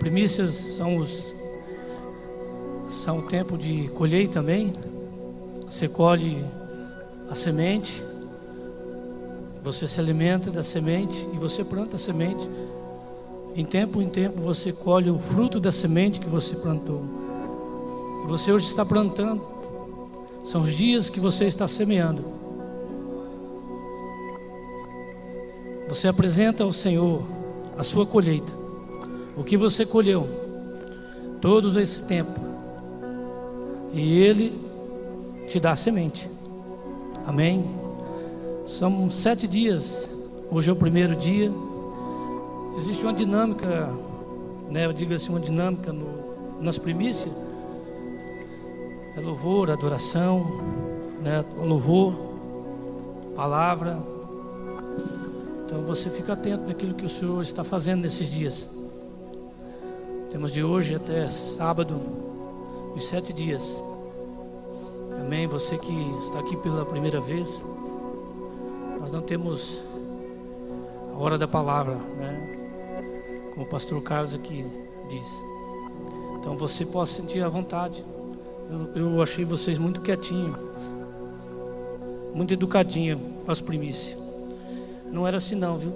Primícias são os são o tempo de colheita também. Você colhe a semente, você se alimenta da semente e você planta a semente. Em tempo em tempo você colhe o fruto da semente que você plantou. Você hoje está plantando. São os dias que você está semeando. Você apresenta ao Senhor a sua colheita. O que você colheu todo esse tempo. E Ele te dá semente. Amém? São sete dias. Hoje é o primeiro dia. Existe uma dinâmica, né? Eu digo assim, uma dinâmica no, nas primícias. É louvor, adoração, né? Louvor, palavra. Então você fica atento naquilo que o Senhor está fazendo nesses dias. Temos de hoje até sábado os sete dias. Amém. Você que está aqui pela primeira vez, nós não temos a hora da palavra, né? Como o pastor Carlos aqui diz. Então você pode sentir à vontade. Eu, eu achei vocês muito quietinho, muito educadinho para as primícias. Não era assim não, viu?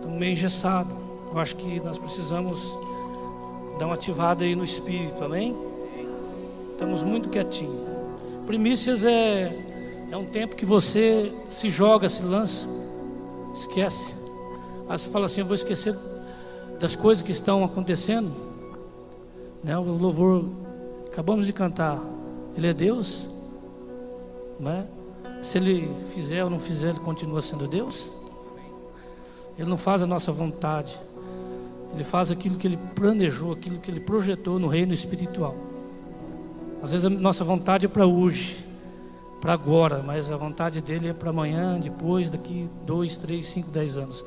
Estão meio engessado. Eu acho que nós precisamos dar uma ativada aí no espírito, amém? Estamos muito quietinhos. Primícias é, é um tempo que você se joga, se lança, esquece. Aí você fala assim: eu vou esquecer das coisas que estão acontecendo. Né? O louvor, acabamos de cantar, Ele é Deus. Não é? Se Ele fizer ou não fizer, Ele continua sendo Deus. Ele não faz a nossa vontade. Ele faz aquilo que ele planejou, aquilo que ele projetou no reino espiritual. Às vezes a nossa vontade é para hoje, para agora, mas a vontade dele é para amanhã, depois, daqui dois, três, cinco, dez anos.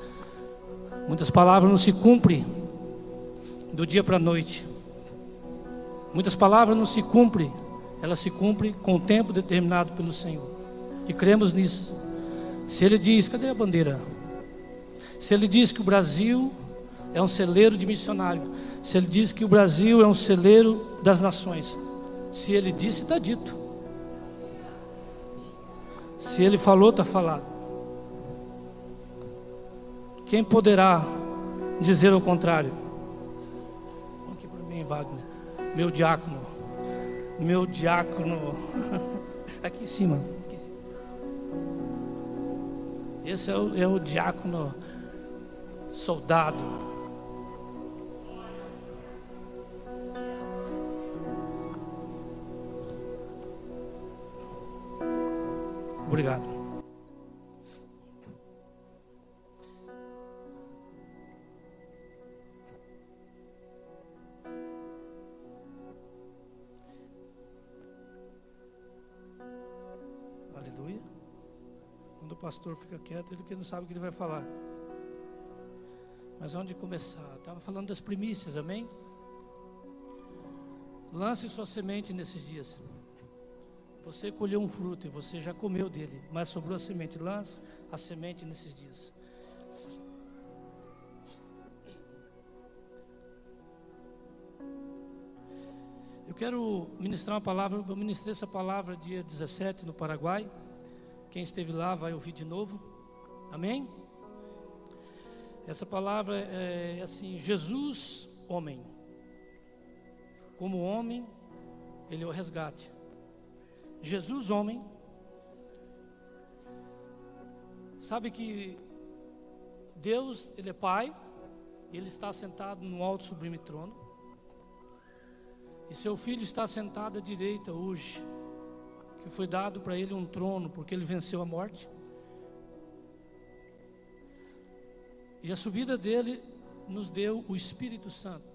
Muitas palavras não se cumprem do dia para a noite. Muitas palavras não se cumprem, elas se cumprem com o tempo determinado pelo Senhor. E cremos nisso. Se ele diz, cadê a bandeira? Se ele diz que o Brasil é um celeiro de missionário, se ele diz que o Brasil é um celeiro das nações, se ele disse, está dito. Se ele falou, está falado. Quem poderá dizer o contrário? Aqui para mim, Wagner. Meu diácono. Meu diácono. Aqui em cima. Esse é o, é o diácono soldado. Obrigado. Aleluia. Quando o pastor fica quieto, ele que não sabe o que ele vai falar. Mas onde começar? Estava falando das primícias, amém? Lance sua semente nesses dias. Você colheu um fruto e você já comeu dele, mas sobrou a semente. Lance a semente nesses dias. Eu quero ministrar uma palavra, eu ministrei essa palavra dia 17 no Paraguai. Quem esteve lá vai ouvir de novo. Amém? Essa palavra é assim: Jesus, homem. Como homem, ele é o resgate. Jesus, homem. Sabe que Deus, ele é Pai, ele está sentado no alto sublime trono. E seu filho está sentado à direita hoje, que foi dado para ele um trono, porque ele venceu a morte. E a subida dele nos deu o Espírito Santo.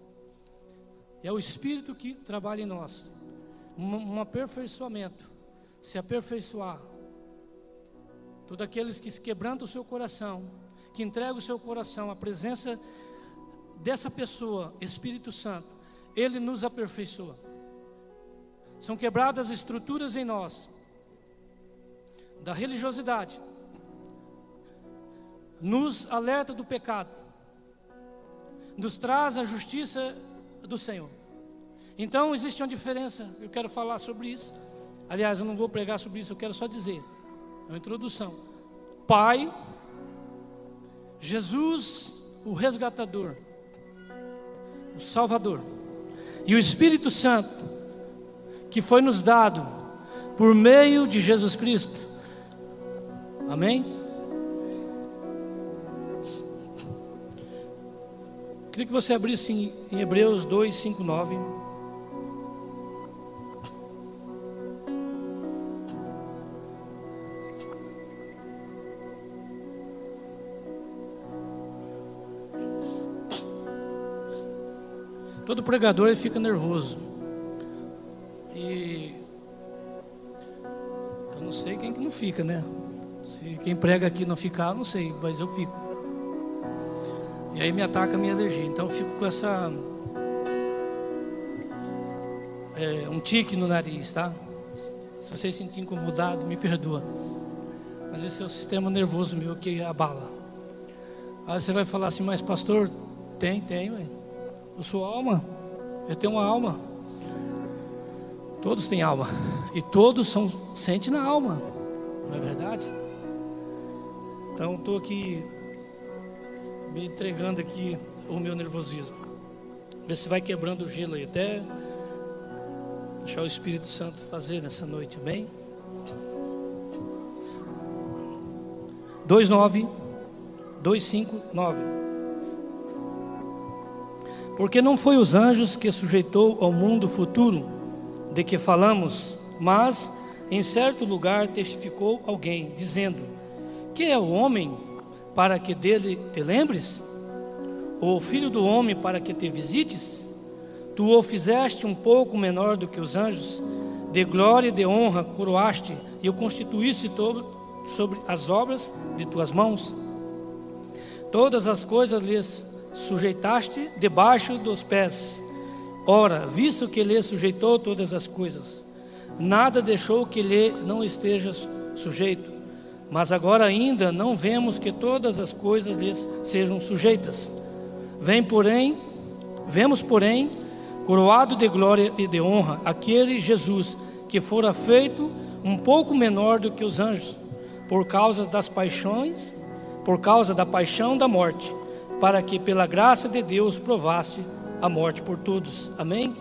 É o Espírito que trabalha em nós. Um, um aperfeiçoamento. Se aperfeiçoar. Todos aqueles que quebrantam o seu coração, que entregam o seu coração à presença dessa pessoa, Espírito Santo, ele nos aperfeiçoa. São quebradas estruturas em nós da religiosidade, nos alerta do pecado, nos traz a justiça do Senhor. Então existe uma diferença, eu quero falar sobre isso. Aliás, eu não vou pregar sobre isso, eu quero só dizer, é uma introdução. Pai, Jesus, o resgatador, o Salvador, e o Espírito Santo, que foi nos dado por meio de Jesus Cristo. Amém? Queria que você abrisse em, Hebreus 2, 5, 9. Todo pregador ele fica nervoso. E eu não sei quem que não fica, né? Se quem prega aqui não ficar, não sei, mas eu fico. E aí me ataca a minha alergia. Então eu fico com essa. É, um tique no nariz, tá? Se você se sentir incomodado, me perdoa. Mas esse é o sistema nervoso meu que abala. Aí você vai falar assim, mas pastor, tem, tem, ué. Eu sou alma, eu tenho uma alma. Todos têm alma. E todos são sentem na alma. Não é verdade? Então estou aqui me entregando aqui o meu nervosismo. Ver se vai quebrando o gelo aí, até deixar o Espírito Santo fazer nessa noite, amém? 29, 259. Porque não foi os anjos que sujeitou ao mundo futuro de que falamos, mas em certo lugar testificou alguém, dizendo: Que é o homem para que dele te lembres? Ou o filho do homem para que te visites? Tu o fizeste um pouco menor do que os anjos, de glória e de honra coroaste e o constituíste todo sobre as obras de tuas mãos. Todas as coisas lhes sujeitaste debaixo dos pés. Ora, visto que lhe sujeitou todas as coisas, nada deixou que lhe não esteja sujeito. Mas agora ainda não vemos que todas as coisas lhes sejam sujeitas. Vem, porém, vemos, porém, coroado de glória e de honra, aquele Jesus que fora feito um pouco menor do que os anjos, por causa das paixões, por causa da paixão da morte, para que pela graça de Deus provasse a morte por todos. Amém?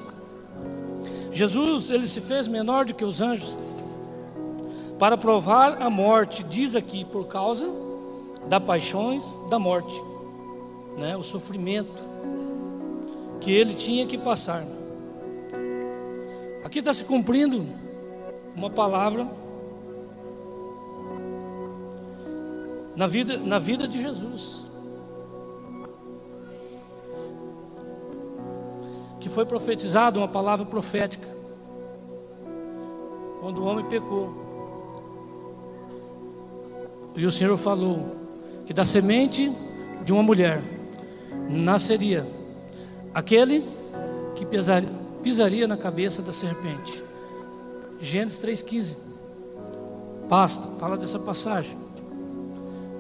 Jesus, ele se fez menor do que os anjos para provar a morte, diz aqui, por causa das paixões da morte, né? o sofrimento que ele tinha que passar. Aqui está se cumprindo uma palavra na vida, na vida de Jesus. Que foi profetizado uma palavra profética. Quando o homem pecou. E o Senhor falou que da semente de uma mulher nasceria aquele que pisaria, pisaria na cabeça da serpente. Gênesis 3,15. Basta, fala dessa passagem.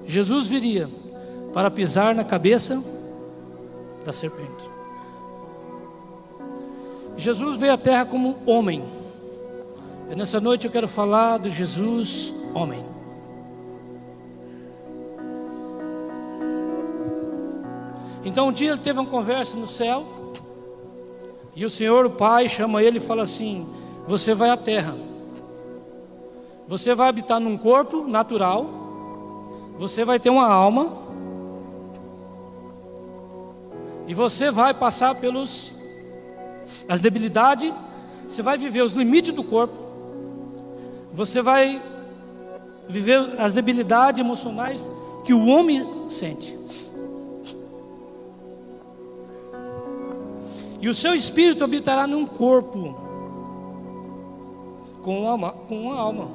Jesus viria para pisar na cabeça da serpente. Jesus veio à terra como homem. E nessa noite eu quero falar de Jesus, homem. Então um dia ele teve uma conversa no céu, e o Senhor, o Pai, chama ele e fala assim: Você vai à terra, você vai habitar num corpo natural, você vai ter uma alma, e você vai passar pelos as debilidades, você vai viver os limites do corpo, você vai viver as debilidades emocionais que o homem sente. E o seu espírito habitará num corpo com uma, com uma alma.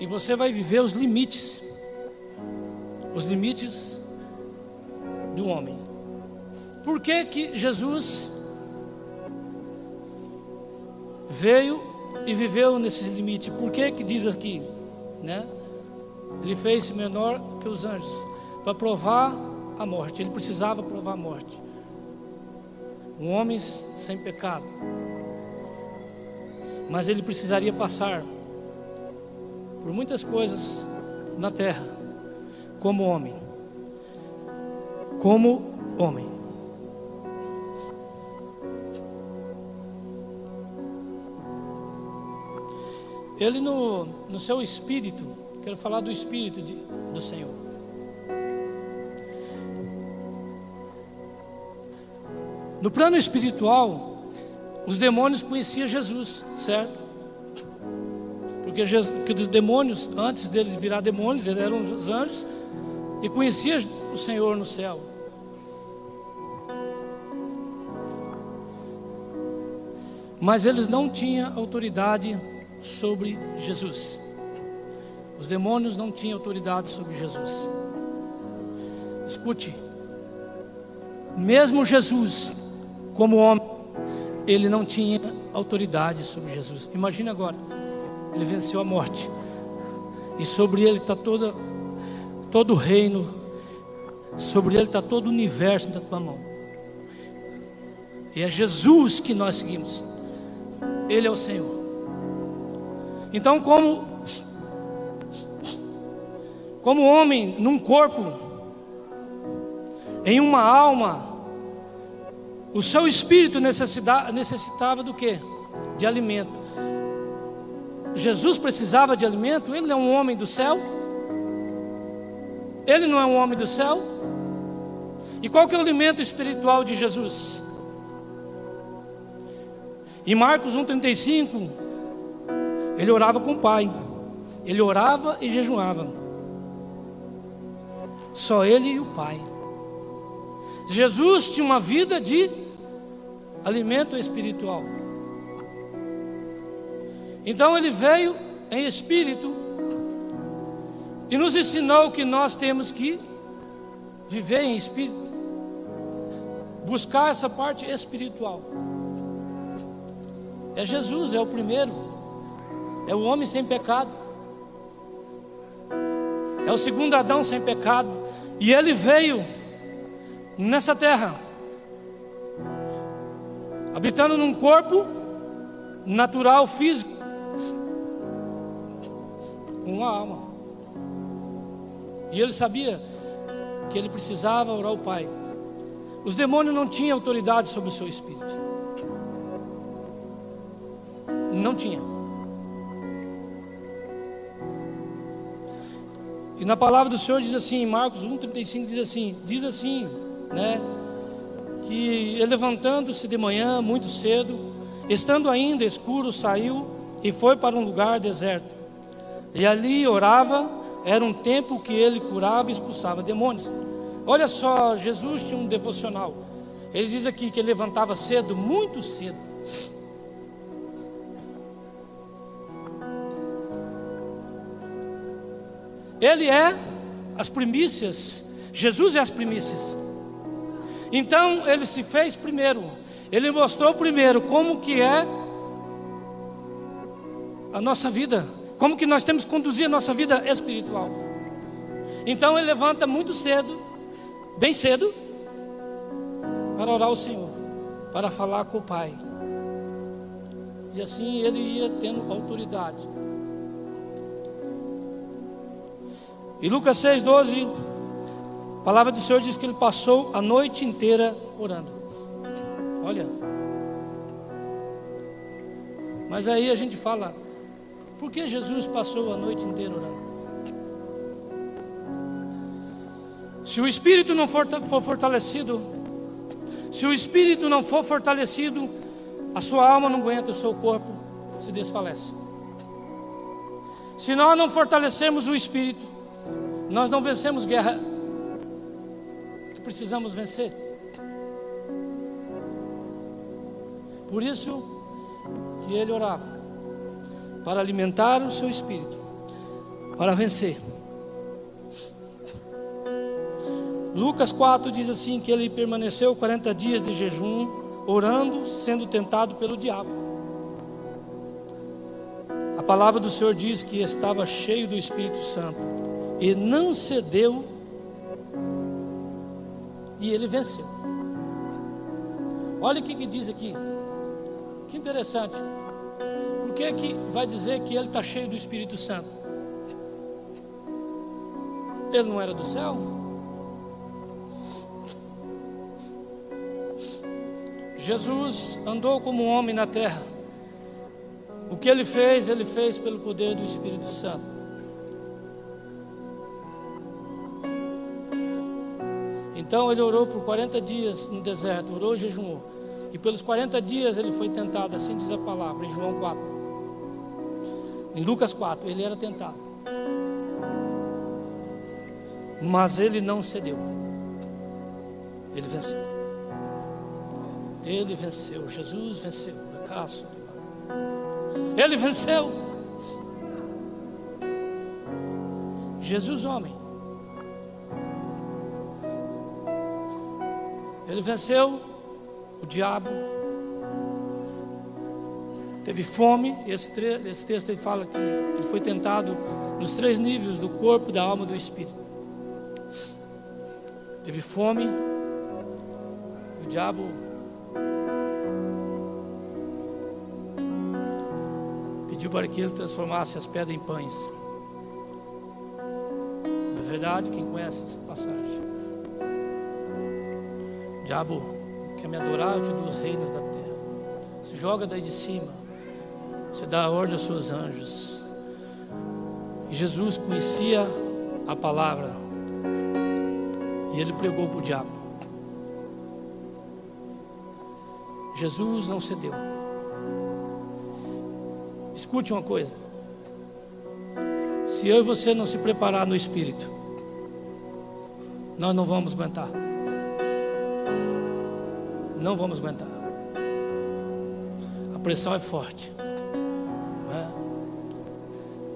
E você vai viver os limites, os limites do homem. Por que que Jesus veio e viveu nesses limites? Por que que diz aqui, né? Ele fez menor que os anjos para provar a morte. Ele precisava provar a morte. Um homem sem pecado. Mas ele precisaria passar por muitas coisas na terra como homem. Como homem. Ele no, no seu espírito, quero falar do espírito de, do Senhor. No plano espiritual, os demônios conheciam Jesus, certo? Porque, Jesus, porque os demônios, antes deles virar demônios, eles eram os anjos e conheciam o Senhor no céu. Mas eles não tinham autoridade sobre Jesus. Os demônios não tinham autoridade sobre Jesus. Escute, mesmo Jesus, como homem, ele não tinha autoridade sobre Jesus. Imagina agora, ele venceu a morte, e sobre ele está todo o reino, sobre ele está todo o universo na tua mão. E é Jesus que nós seguimos, Ele é o Senhor. Então, como como homem num corpo, em uma alma, o seu espírito necessitava do que? De alimento. Jesus precisava de alimento, ele é um homem do céu. Ele não é um homem do céu. E qual que é o alimento espiritual de Jesus? Em Marcos 1,35, ele orava com o Pai. Ele orava e jejuava. Só ele e o Pai. Jesus tinha uma vida de alimento espiritual. Então ele veio em espírito e nos ensinou que nós temos que viver em espírito, buscar essa parte espiritual. É Jesus, é o primeiro. É o homem sem pecado. É o segundo Adão sem pecado. E ele veio nessa terra, habitando num corpo natural, físico, com uma alma. E ele sabia que ele precisava orar ao Pai. Os demônios não tinham autoridade sobre o seu espírito. Não tinha. E na palavra do Senhor diz assim, em Marcos 1,35 diz assim, diz assim, né? Que levantando-se de manhã, muito cedo, estando ainda escuro, saiu e foi para um lugar deserto. E ali orava, era um tempo que ele curava e expulsava demônios. Olha só, Jesus tinha um devocional. Ele diz aqui que ele levantava cedo, muito cedo. Ele é as primícias. Jesus é as primícias. Então ele se fez primeiro. Ele mostrou primeiro como que é a nossa vida, como que nós temos que conduzir a nossa vida espiritual. Então ele levanta muito cedo, bem cedo, para orar ao Senhor, para falar com o Pai. E assim ele ia tendo autoridade. E Lucas 6,12, a palavra do Senhor diz que ele passou a noite inteira orando. Olha. Mas aí a gente fala, por que Jesus passou a noite inteira orando? Se o espírito não for, for fortalecido, se o espírito não for fortalecido, a sua alma não aguenta, o seu corpo se desfalece. Se nós não fortalecemos o espírito, nós não vencemos guerra que precisamos vencer. Por isso que ele orava para alimentar o seu espírito, para vencer. Lucas 4 diz assim que ele permaneceu 40 dias de jejum, orando, sendo tentado pelo diabo. A palavra do Senhor diz que estava cheio do Espírito Santo e não cedeu e ele venceu. Olha o que, que diz aqui. Que interessante. Por que, que vai dizer que ele está cheio do Espírito Santo? Ele não era do céu? Jesus andou como homem na terra. O que ele fez, ele fez pelo poder do Espírito Santo. Então ele orou por 40 dias no deserto, orou e jejuou. E pelos 40 dias ele foi tentado, assim diz a palavra, em João 4. Em Lucas 4, ele era tentado. Mas ele não cedeu. Ele venceu. Ele venceu. Jesus venceu. Ele venceu. Jesus, homem. Ele venceu o diabo. Teve fome. Esse, esse texto ele fala que ele foi tentado nos três níveis do corpo, da alma e do espírito. Teve fome. O diabo pediu para que ele transformasse as pedras em pães. Não é verdade? Quem conhece essa passagem? Diabo quer me adorar, eu te dou os reinos da terra. Se joga daí de cima. Você dá a ordem aos seus anjos. E Jesus conhecia a palavra. E ele pregou para o diabo. Jesus não cedeu. Escute uma coisa. Se eu e você não se preparar no espírito, nós não vamos aguentar não vamos aguentar. A pressão é forte, é?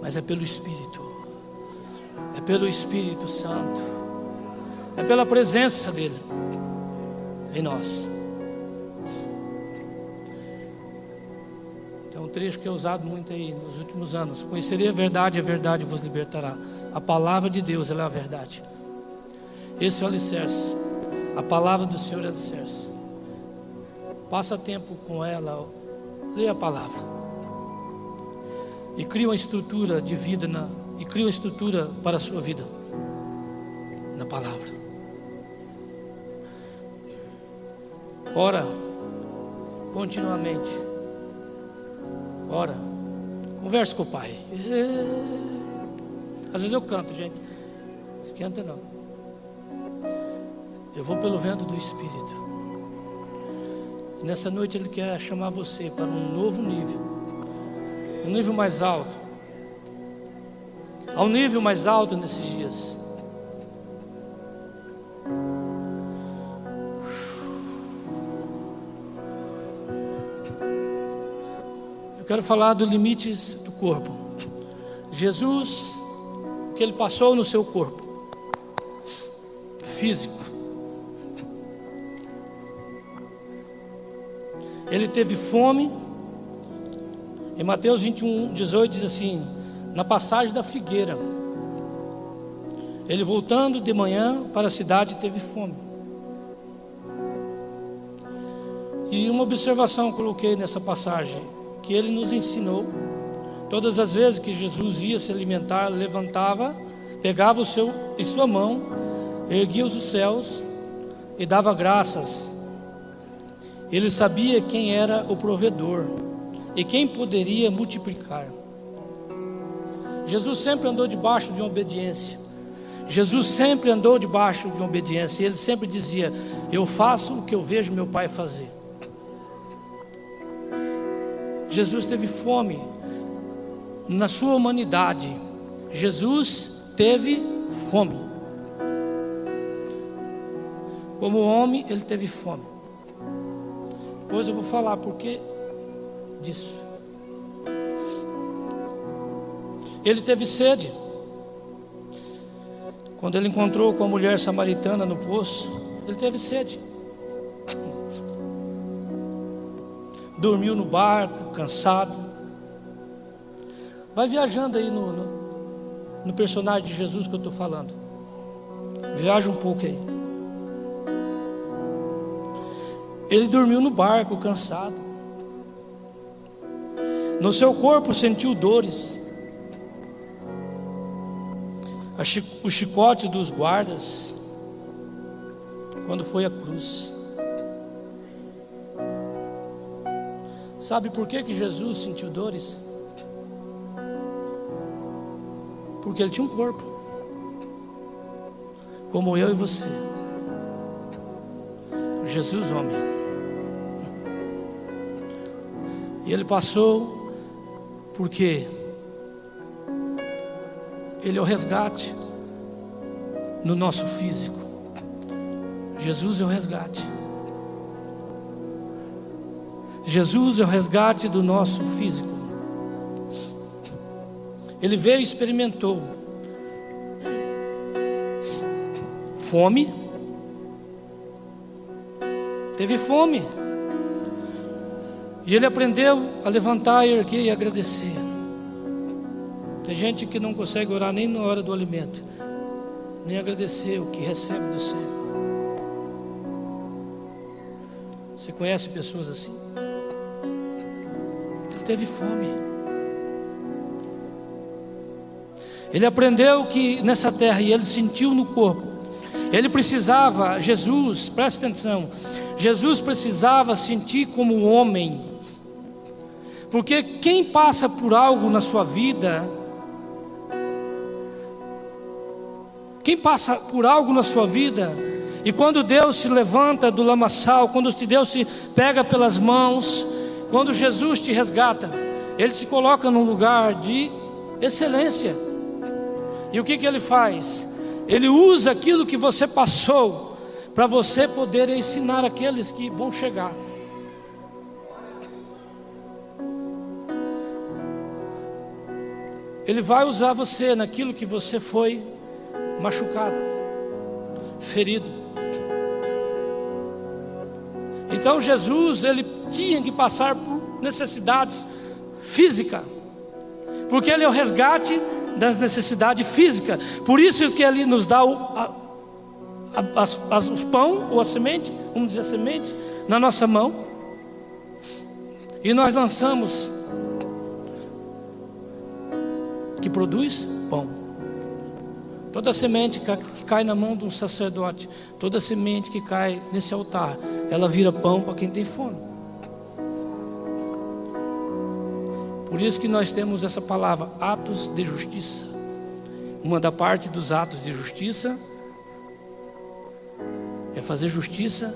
mas é pelo Espírito, é pelo Espírito Santo, é pela presença dEle em nós. Tem um trecho que é usado muito aí nos últimos anos: Conhecerei a verdade, a verdade vos libertará. A palavra de Deus ela é a verdade. Esse é o alicerce. A palavra do Senhor é o alicerce. Passa tempo com ela, leia a palavra. E cria uma estrutura de vida na, e cria uma estrutura para a sua vida na palavra. Ora continuamente. Ora. Converse com o Pai. Às vezes eu canto, gente. Esquenta não. Eu vou pelo vento do Espírito. Nessa noite Ele quer chamar você para um novo nível, um nível mais alto, ao nível mais alto nesses dias. Eu quero falar dos limites do corpo. Jesus, o que ele passou no seu corpo físico. Ele teve fome. Em Mateus 21, 18 diz assim: na passagem da figueira, ele voltando de manhã para a cidade teve fome. E uma observação coloquei nessa passagem, que ele nos ensinou. Todas as vezes que Jesus ia se alimentar, levantava, pegava o seu em sua mão, erguia os céus e dava graças ele sabia quem era o provedor e quem poderia multiplicar. Jesus sempre andou debaixo de uma obediência. Jesus sempre andou debaixo de uma obediência. Ele sempre dizia: Eu faço o que eu vejo meu pai fazer. Jesus teve fome na sua humanidade. Jesus teve fome. Como homem, ele teve fome. Depois eu vou falar por que disso. Ele teve sede. Quando ele encontrou com a mulher samaritana no poço, ele teve sede. Dormiu no barco, cansado. Vai viajando aí no, no, no personagem de Jesus que eu estou falando. Viaja um pouco aí. Ele dormiu no barco, cansado. No seu corpo sentiu dores. O chicote dos guardas, quando foi à cruz. Sabe por que, que Jesus sentiu dores? Porque ele tinha um corpo, como eu e você. Jesus, homem. E ele passou porque ele é o resgate no nosso físico. Jesus é o resgate. Jesus é o resgate do nosso físico. Ele veio e experimentou fome, teve fome, e ele aprendeu a levantar, erguer e agradecer. Tem gente que não consegue orar nem na hora do alimento, nem agradecer o que recebe do céu. Você conhece pessoas assim? Ele teve fome. Ele aprendeu que nessa terra, e ele sentiu no corpo, ele precisava, Jesus, presta atenção, Jesus precisava sentir como homem, porque quem passa por algo na sua vida, quem passa por algo na sua vida, e quando Deus se levanta do lamaçal, quando Deus se pega pelas mãos, quando Jesus te resgata, Ele se coloca num lugar de excelência. E o que, que ele faz? Ele usa aquilo que você passou para você poder ensinar aqueles que vão chegar. Ele vai usar você naquilo que você foi machucado, ferido. Então Jesus, ele tinha que passar por necessidades físicas, porque ele é o resgate das necessidades físicas. Por isso que ele nos dá o, a, a, as, as, os pão ou a semente, vamos dizer a semente, na nossa mão. E nós lançamos que produz pão. Toda semente que cai na mão de um sacerdote, toda semente que cai nesse altar, ela vira pão para quem tem fome. Por isso que nós temos essa palavra, atos de justiça. Uma da parte dos atos de justiça é fazer justiça.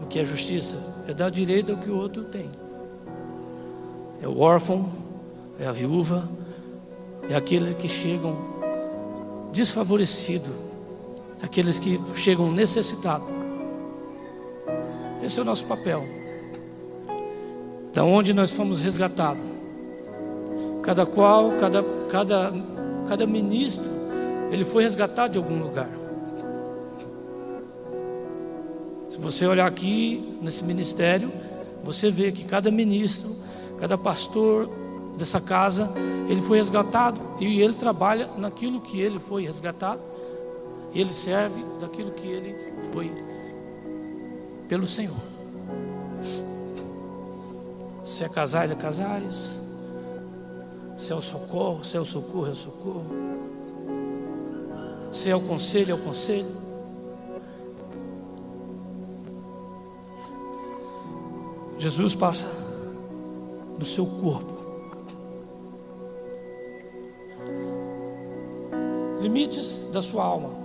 O que é justiça? É dar direito ao que o outro tem. É o órfão, é a viúva, é aqueles que chegam desfavorecidos, aqueles que chegam necessitados. Esse é o nosso papel da onde nós fomos resgatados. Cada qual, cada, cada, cada ministro, ele foi resgatado de algum lugar. Se você olhar aqui nesse ministério, você vê que cada ministro, cada pastor dessa casa, ele foi resgatado e ele trabalha naquilo que ele foi resgatado. Ele serve daquilo que ele foi pelo Senhor. Se é casais, é casais. Se é o socorro, se é o socorro, é o socorro. Se é o conselho, é o conselho. Jesus passa no seu corpo. Limites da sua alma.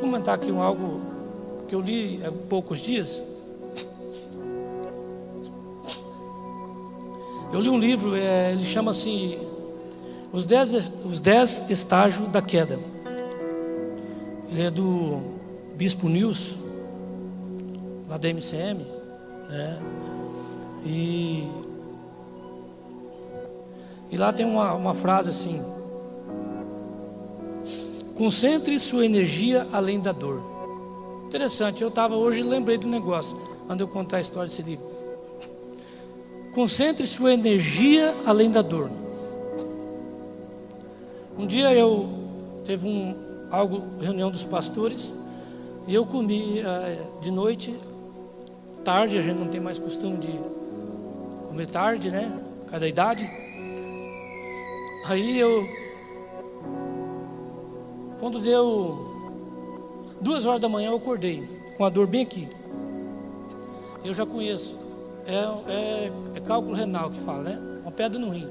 comentar aqui um algo que eu li há poucos dias. Eu li um livro, é, ele chama-se Os dez, os dez estágios da queda. Ele é do Bispo Nils, lá da MCM, né? E, e lá tem uma, uma frase assim: Concentre sua energia além da dor. Interessante, eu estava hoje lembrei do negócio, quando eu contar a história desse livro. Concentre sua energia além da dor. Um dia eu teve um algo reunião dos pastores e eu comi uh, de noite tarde, a gente não tem mais costume de comer tarde, né? Cada idade. Aí eu quando deu duas horas da manhã eu acordei com a dor bem aqui. Eu já conheço. É, é, é cálculo renal que fala, né? Uma pedra no rim.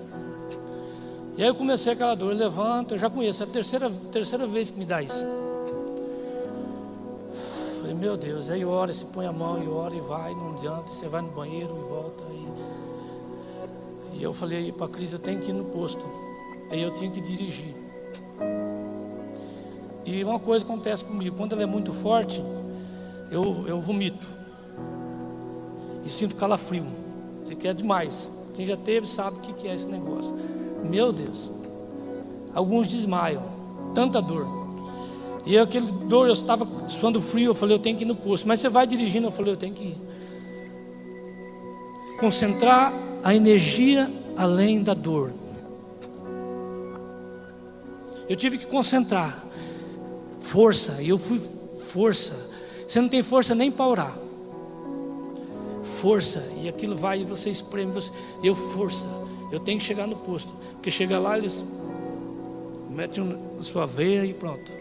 E aí eu comecei aquela dor, eu levanto, eu já conheço, é a terceira, terceira vez que me dá isso. Falei, meu Deus, aí ora, se põe a mão e ora e vai, não adianta, você vai no banheiro e volta. E, e eu falei para a Cris, eu tenho que ir no posto. Aí eu tinha que dirigir. E uma coisa acontece comigo, quando ela é muito forte, eu, eu vomito e sinto calafrio. Ele quer demais. Quem já teve sabe o que é esse negócio. Meu Deus. Alguns desmaiam. Tanta dor. E aquele dor, eu estava suando frio, eu falei, eu tenho que ir no posto. Mas você vai dirigindo, eu falei, eu tenho que ir. Concentrar a energia além da dor. Eu tive que concentrar. Força. E eu fui força. Você não tem força nem para orar força, e aquilo vai e você espreme, você, eu força, eu tenho que chegar no posto, porque chega lá, eles metem na sua veia e pronto,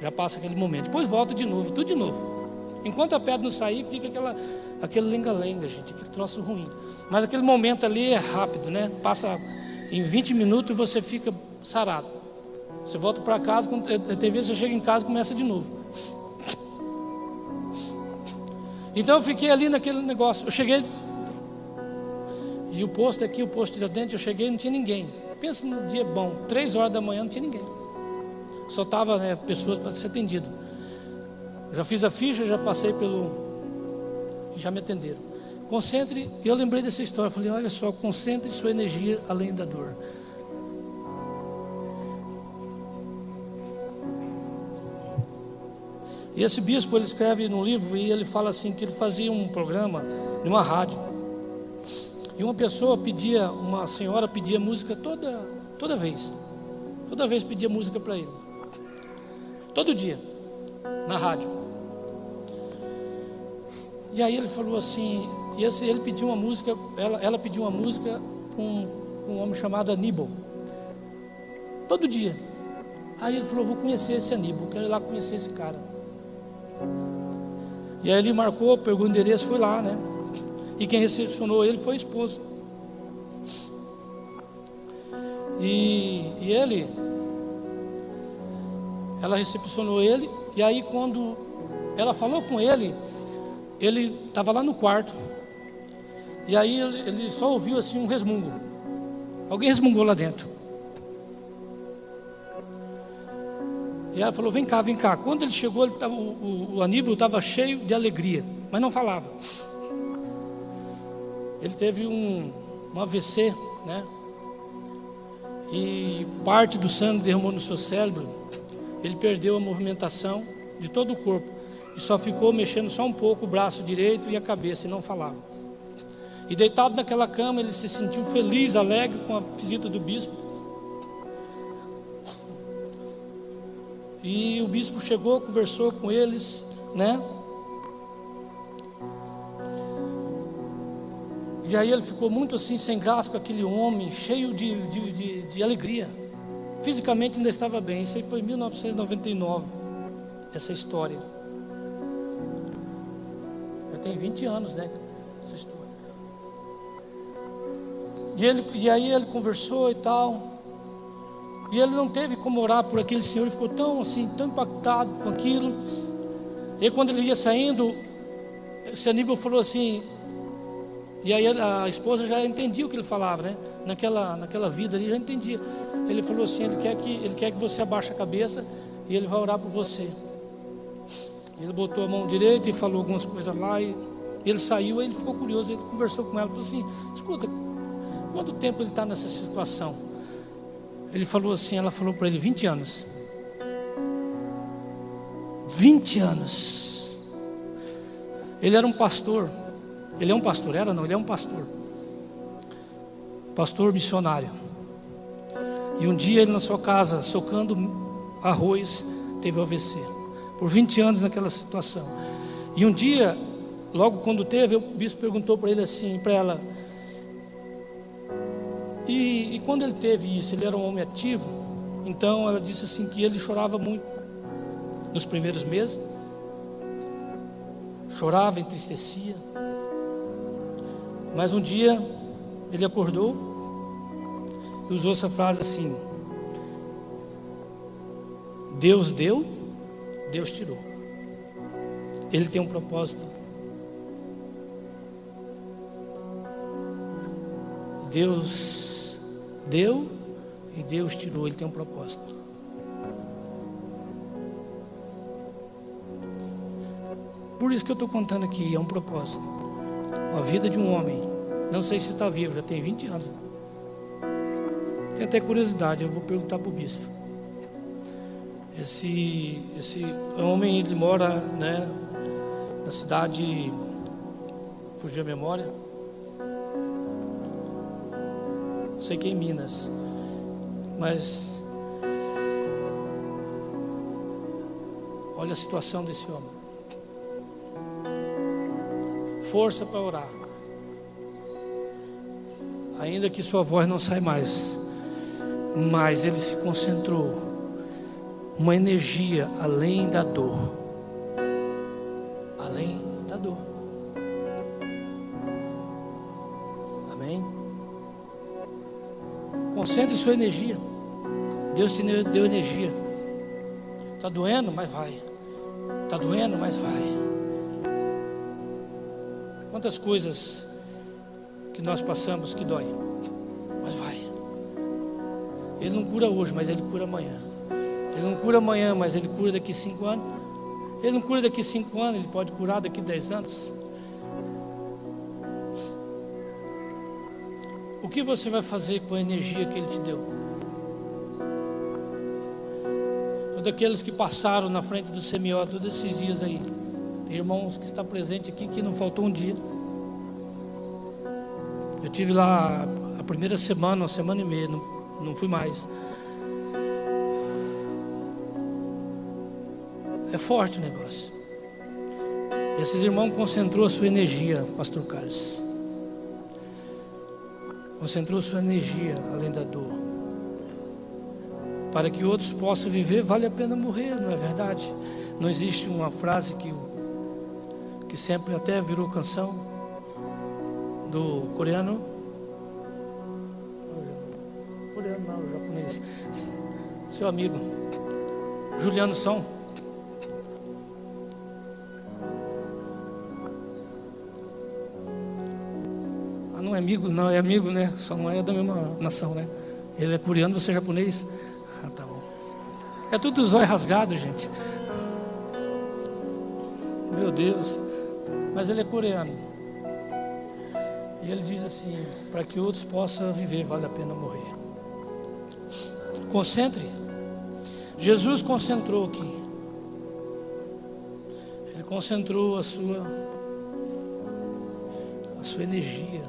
já passa aquele momento, depois volta de novo, tudo de novo. Enquanto a pedra não sair, fica aquela, aquele lenga-lenga, gente, aquele troço ruim. Mas aquele momento ali é rápido, né? Passa em 20 minutos e você fica sarado. Você volta para casa, quando, tem vezes você chega em casa e começa de novo. Então eu fiquei ali naquele negócio. Eu cheguei. E o posto aqui, o posto de dentro, eu cheguei não tinha ninguém. Pensa no dia bom, três horas da manhã não tinha ninguém. Só tava né, pessoas para ser atendido. Já fiz a ficha, já passei pelo. Já me atenderam. Concentre, eu lembrei dessa história. Falei, olha só, concentre sua energia além da dor. E esse bispo ele escreve no livro e ele fala assim que ele fazia um programa numa rádio. E uma pessoa pedia, uma senhora pedia música toda toda vez. Toda vez pedia música para ele. Todo dia na rádio. E aí ele falou assim, e esse, ele pediu uma música, ela, ela pediu uma música com um, um homem chamado Aníbal. Todo dia. Aí ele falou, vou conhecer esse Aníbal, quero ir lá conhecer esse cara. E aí ele marcou, pegou o endereço, foi lá, né? E quem recepcionou ele foi a esposa. E, e ele, ela recepcionou ele, e aí quando ela falou com ele, ele estava lá no quarto. E aí ele, ele só ouviu assim um resmungo. Alguém resmungou lá dentro. E ela falou: Vem cá, vem cá. Quando ele chegou, ele tava, o, o Aníbal estava cheio de alegria, mas não falava. Ele teve um, um AVC, né? E parte do sangue derramou no seu cérebro. Ele perdeu a movimentação de todo o corpo. E só ficou mexendo só um pouco o braço direito e a cabeça, e não falava. E deitado naquela cama, ele se sentiu feliz, alegre com a visita do bispo. E o bispo chegou, conversou com eles, né? E aí ele ficou muito assim, sem graça com aquele homem, cheio de, de, de, de alegria. Fisicamente ainda estava bem. Isso aí foi em 1999, essa história. Já tem 20 anos, né? Essa história. E, ele, e aí ele conversou e tal. E ele não teve como orar por aquele senhor, ele ficou tão assim, tão impactado com aquilo. E quando ele ia saindo, esse Aníbal falou assim: E aí a esposa já entendia o que ele falava, né? Naquela, naquela vida ali já entendia. Ele falou assim: ele quer, que, ele quer que você abaixe a cabeça e ele vai orar por você. Ele botou a mão direita e falou algumas coisas lá. E ele saiu, ele ficou curioso. Ele conversou com ela, falou assim: Escuta, quanto tempo ele está nessa situação? Ele falou assim: Ela falou para ele: 20 anos. 20 anos. Ele era um pastor. Ele é um pastor, era não, ele é um pastor. Pastor missionário. E um dia ele na sua casa, socando arroz, teve AVC. Por 20 anos naquela situação. E um dia, logo quando teve, o bispo perguntou para ele assim, para ela. E, e quando ele teve isso, ele era um homem ativo. Então ela disse assim que ele chorava muito nos primeiros meses. Chorava, entristecia. Mas um dia ele acordou e usou essa frase assim: Deus deu, Deus tirou. Ele tem um propósito. Deus deu e Deus tirou. Ele tem um propósito. Por isso que eu estou contando aqui, é um propósito. A vida de um homem. Não sei se está vivo, já tem 20 anos. Tenho até curiosidade, eu vou perguntar para o bispo. Esse, esse homem, ele mora né, na cidade. Fugiu a memória. Sei que é em Minas. Mas. Olha a situação desse homem força para orar. Ainda que sua voz não sai mais, mas ele se concentrou. Uma energia além da dor. Além da dor. Amém? Concentre sua energia. Deus te deu energia. Está doendo, mas vai. Está doendo, mas vai. Quantas coisas que nós passamos que dói, mas vai. Ele não cura hoje, mas ele cura amanhã. Ele não cura amanhã, mas ele cura daqui cinco anos. Ele não cura daqui cinco anos, ele pode curar daqui dez anos. O que você vai fazer com a energia que ele te deu? Todos aqueles que passaram na frente do semió todos esses dias aí. Tem irmãos que está presente aqui que não faltou um dia. Eu tive lá a primeira semana, uma semana e meia, não, não fui mais. É forte o negócio. Esses irmãos concentrou a sua energia, Pastor Carlos. Concentrou sua energia além da dor. Para que outros possam viver, vale a pena morrer, não é verdade? Não existe uma frase que que sempre até virou canção do coreano. Coreano não, japonês. Seu amigo, Juliano São. Amigo, não, é amigo, né? Só não é da mesma nação, né? Ele é coreano, você é japonês. Ah, tá bom. É tudo zóio rasgado, gente. Meu Deus mas ele é coreano. E ele diz assim: para que outros possam viver, vale a pena morrer. Concentre. Jesus concentrou aqui. Ele concentrou a sua a sua energia.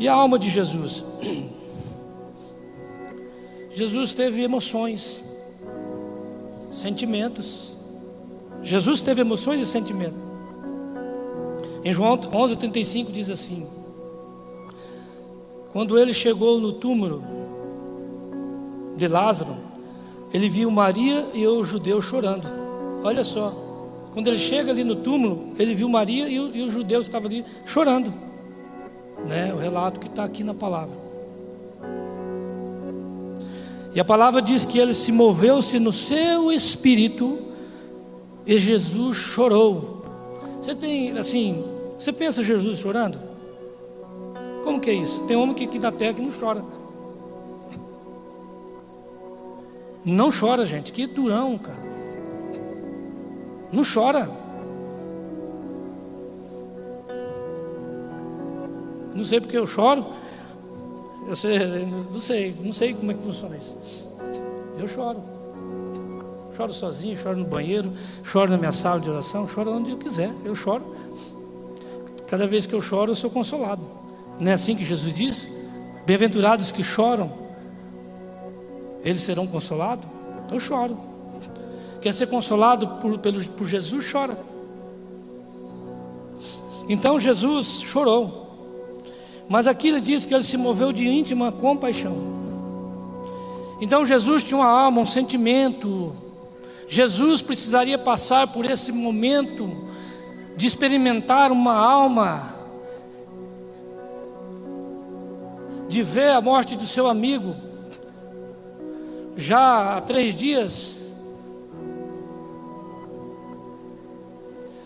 E a alma de Jesus? Jesus teve emoções, sentimentos. Jesus teve emoções e sentimentos. Em João 11:35 diz assim: Quando ele chegou no túmulo de Lázaro, ele viu Maria e os judeus chorando. Olha só, quando ele chega ali no túmulo, ele viu Maria e, e os judeus estavam ali chorando. Né? O relato que está aqui na palavra. E a palavra diz que ele se moveu-se no seu espírito e Jesus chorou. Você tem, assim, você pensa Jesus chorando? Como que é isso? Tem homem que aqui da terra que não chora. Não chora, gente. Que durão, cara. Não chora. Não sei porque eu choro. Eu sei, não sei, não sei como é que funciona isso. Eu choro. Choro sozinho, choro no banheiro, choro na minha sala de oração, choro onde eu quiser. Eu choro. Cada vez que eu choro, eu sou consolado. Não é assim que Jesus diz? Bem-aventurados que choram, eles serão consolados. Eu choro. Quer ser consolado por, pelo, por Jesus, chora. Então Jesus chorou. Mas aqui ele diz que ele se moveu de íntima compaixão. Então Jesus tinha uma alma, um sentimento. Jesus precisaria passar por esse momento de experimentar uma alma, de ver a morte do seu amigo. Já há três dias,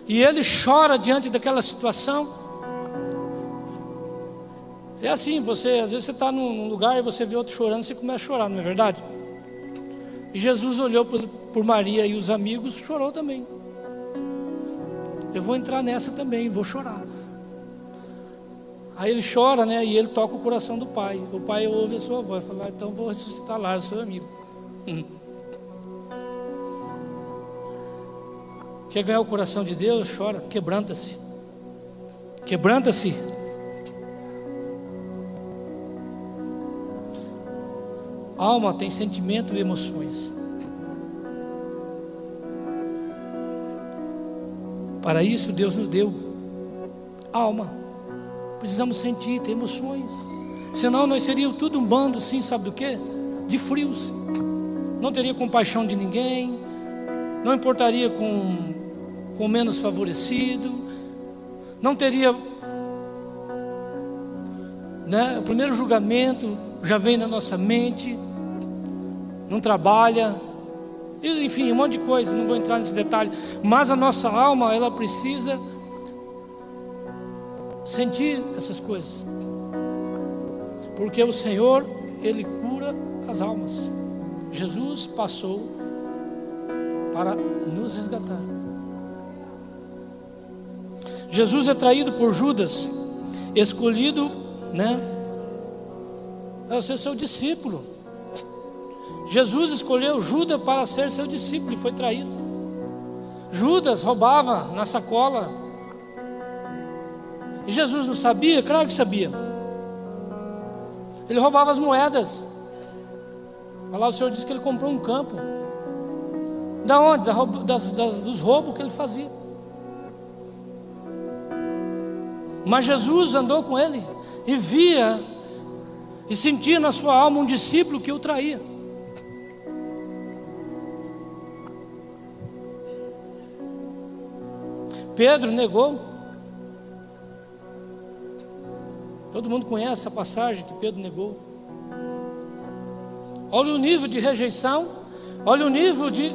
e ele chora diante daquela situação. É assim, você às vezes você está num lugar e você vê outro chorando, você começa a chorar, não é verdade? E Jesus olhou por, por Maria e os amigos, chorou também. Eu vou entrar nessa também, vou chorar. Aí ele chora, né? E ele toca o coração do pai. O pai ouve a sua voz, fala: ah, então vou ressuscitar lá, seu amigo. Hum. Quer ganhar o coração de Deus? Chora, quebranta-se. Quebranta-se alma tem sentimento e emoções. Para isso Deus nos deu alma. Precisamos sentir, ter emoções. Senão nós seríamos tudo um bando, sim, sabe do que? De frios. Não teria compaixão de ninguém. Não importaria com, com menos favorecido. Não teria. Né, o primeiro julgamento já vem na nossa mente não trabalha, enfim, um monte de coisa, não vou entrar nesse detalhe, mas a nossa alma, ela precisa sentir essas coisas, porque o Senhor, Ele cura as almas. Jesus passou para nos resgatar. Jesus é traído por Judas, escolhido, né, para ser seu discípulo. Jesus escolheu Judas para ser seu discípulo e foi traído. Judas roubava na sacola. E Jesus não sabia? Claro que sabia. Ele roubava as moedas. Lá o Senhor disse que ele comprou um campo. Da onde? Das, das, dos roubos que ele fazia. Mas Jesus andou com ele e via e sentia na sua alma um discípulo que o traía. Pedro negou. Todo mundo conhece a passagem que Pedro negou. Olha o nível de rejeição, olha o nível de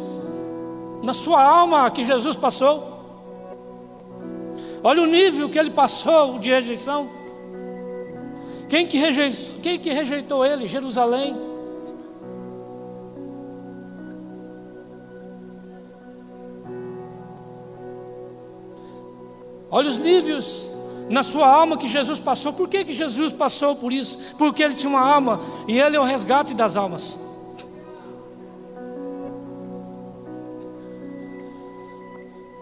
na sua alma que Jesus passou. Olha o nível que ele passou de rejeição. Quem que rejeitou, quem que rejeitou ele? Jerusalém. Olha os níveis na sua alma que Jesus passou. Por que, que Jesus passou por isso? Porque ele tinha uma alma e ele é o resgate das almas.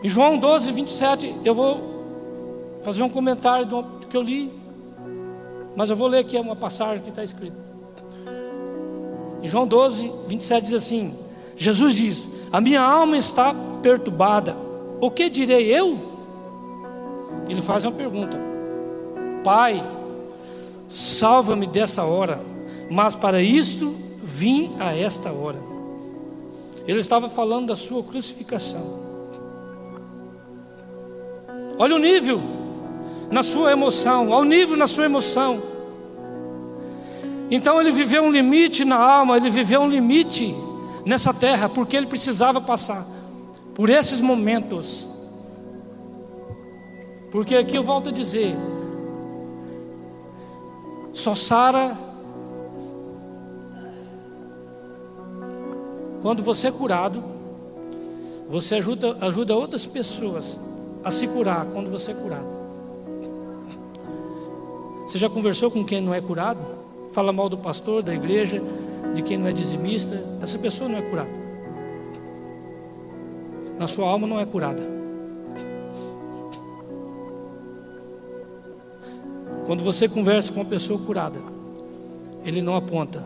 Em João 12, 27, eu vou fazer um comentário que eu li, mas eu vou ler aqui uma passagem que está escrita. Em João 12, 27 diz assim: Jesus diz: A minha alma está perturbada, o que direi eu? Ele faz uma pergunta: Pai, salva-me dessa hora, mas para isto vim a esta hora. Ele estava falando da sua crucificação. Olha o nível na sua emoção, olha o nível na sua emoção. Então ele viveu um limite na alma, ele viveu um limite nessa terra, porque ele precisava passar por esses momentos Porque aqui eu volto a dizer: só Sara quando você é curado, você ajuda, ajuda outras pessoas a se curar quando você é curado. Você já conversou com quem não é curado? Fala mal do pastor, da igreja, de quem não é dizimista. Essa pessoa não é curada. Na sua alma não é curada. Quando você conversa com uma pessoa curada, ele não aponta.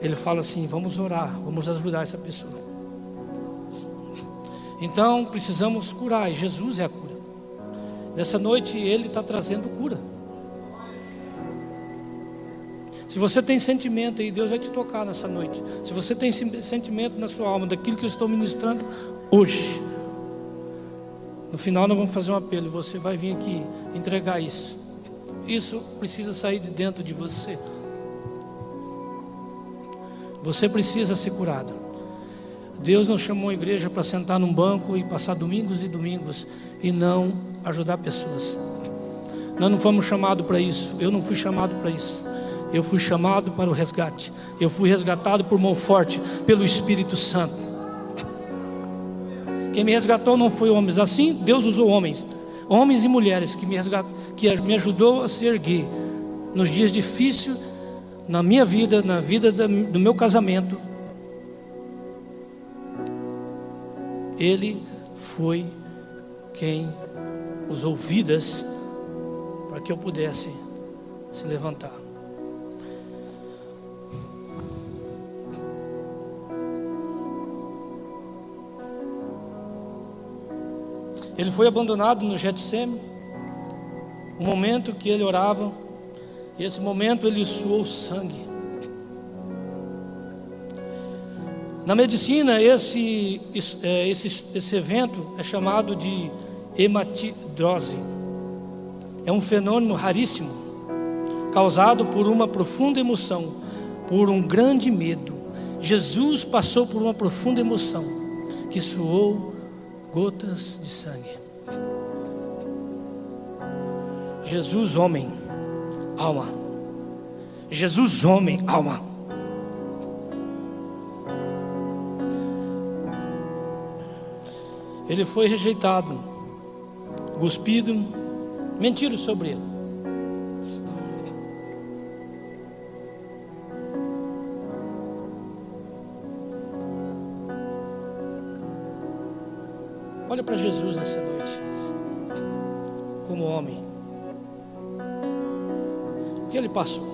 Ele fala assim: vamos orar, vamos ajudar essa pessoa. Então precisamos curar, e Jesus é a cura. Nessa noite ele está trazendo cura. Se você tem sentimento aí, Deus vai te tocar nessa noite. Se você tem sentimento na sua alma daquilo que eu estou ministrando hoje, no final nós vamos fazer um apelo. Você vai vir aqui entregar isso. Isso precisa sair de dentro de você. Você precisa ser curado. Deus não chamou a igreja para sentar num banco e passar domingos e domingos e não ajudar pessoas. Nós não fomos chamados para isso. Eu não fui chamado para isso. Eu fui chamado para o resgate. Eu fui resgatado por mão forte, pelo Espírito Santo. Quem me resgatou não foi homens. Assim, Deus usou homens, homens e mulheres que me resgatou, que me ajudou a se erguer nos dias difíceis na minha vida, na vida do meu casamento. Ele foi quem usou vidas para que eu pudesse se levantar. Ele foi abandonado no Getsêmen, um momento que ele orava, e esse momento ele suou sangue. Na medicina, esse, é, esse, esse evento é chamado de hematidrose. É um fenômeno raríssimo, causado por uma profunda emoção, por um grande medo. Jesus passou por uma profunda emoção, que suou gotas de sangue. Jesus, homem, alma. Jesus, homem, alma. Ele foi rejeitado, cuspido, mentiram sobre ele. Olha para Jesus nessa noite, como homem. O que ele passou?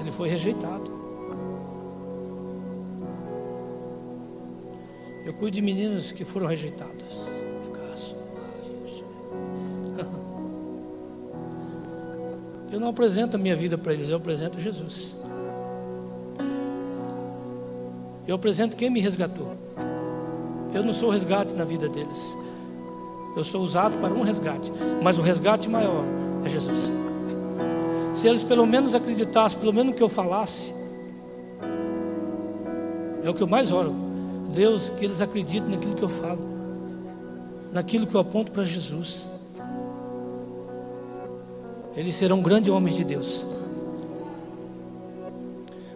Ele foi rejeitado. Eu cuido de meninos que foram rejeitados. Eu não apresento a minha vida para eles, eu apresento Jesus. Eu apresento quem me resgatou. Eu não sou resgate na vida deles. Eu sou usado para um resgate, mas o resgate maior é Jesus. Se eles pelo menos acreditassem, pelo menos que eu falasse, é o que eu mais oro. Deus, que eles acreditem naquilo que eu falo, naquilo que eu aponto para Jesus. Eles serão grandes homens de Deus.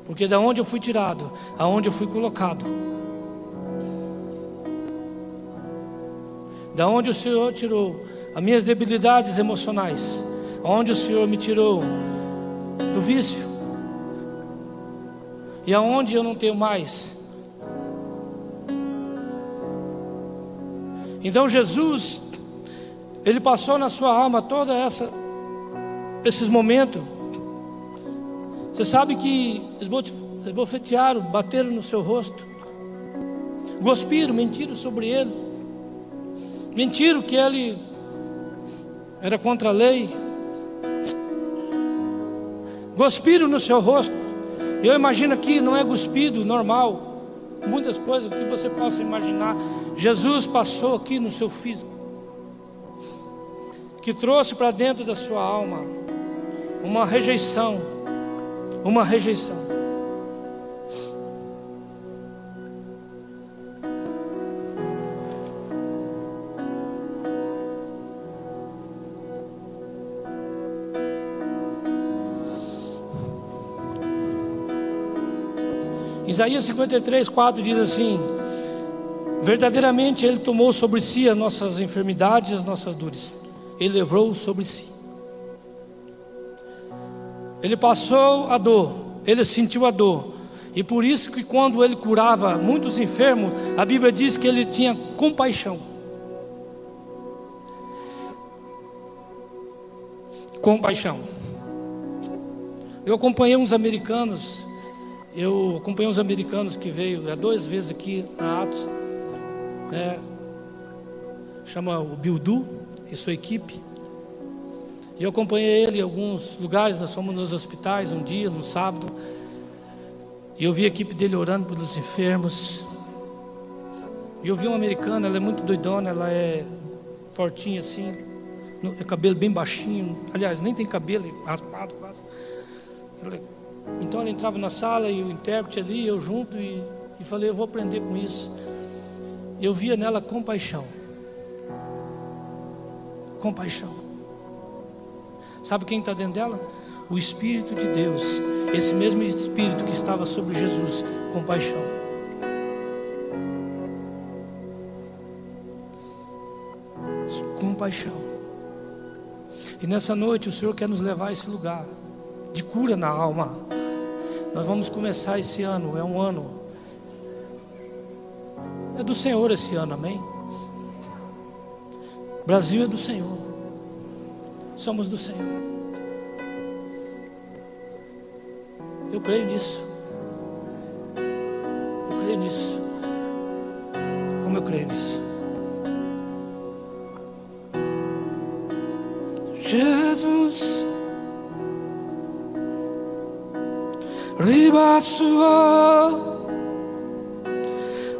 Porque da onde eu fui tirado, aonde eu fui colocado, da onde o Senhor tirou as minhas debilidades emocionais, aonde o Senhor me tirou do vício, e aonde eu não tenho mais. Então Jesus, ele passou na sua alma toda essa esses momentos você sabe que esbofetearam, bateram no seu rosto, gospiram, mentiram sobre ele, mentiram que ele era contra a lei, gospiram no seu rosto. Eu imagino que não é cuspido normal, muitas coisas que você possa imaginar. Jesus passou aqui no seu físico, que trouxe para dentro da sua alma uma rejeição uma rejeição. Isaías 53, 4 diz assim: Verdadeiramente Ele tomou sobre si as nossas enfermidades, as nossas dores, Ele levou sobre si. Ele passou a dor, Ele sentiu a dor, e por isso que quando Ele curava muitos enfermos, a Bíblia diz que Ele tinha compaixão. Compaixão. Eu acompanhei uns americanos eu acompanhei uns americanos que veio há duas vezes aqui na Atos, né? chama o Bildu e sua equipe. E eu acompanhei ele em alguns lugares, nós fomos nos hospitais um dia, no sábado. E eu vi a equipe dele orando pelos enfermos. E eu vi uma americana, ela é muito doidona, ela é fortinha assim, é cabelo bem baixinho. Aliás, nem tem cabelo, raspado quase. Ela é então ela entrava na sala e o intérprete ali, eu junto, e, e falei: Eu vou aprender com isso. Eu via nela compaixão. Compaixão. Sabe quem está dentro dela? O Espírito de Deus. Esse mesmo Espírito que estava sobre Jesus. Compaixão. Compaixão. E nessa noite o Senhor quer nos levar a esse lugar de cura na alma. Nós vamos começar esse ano, é um ano. É do Senhor esse ano, amém? Brasil é do Senhor. Somos do Senhor. Eu creio nisso. Eu creio nisso. Como eu creio nisso? Jesus. riba sua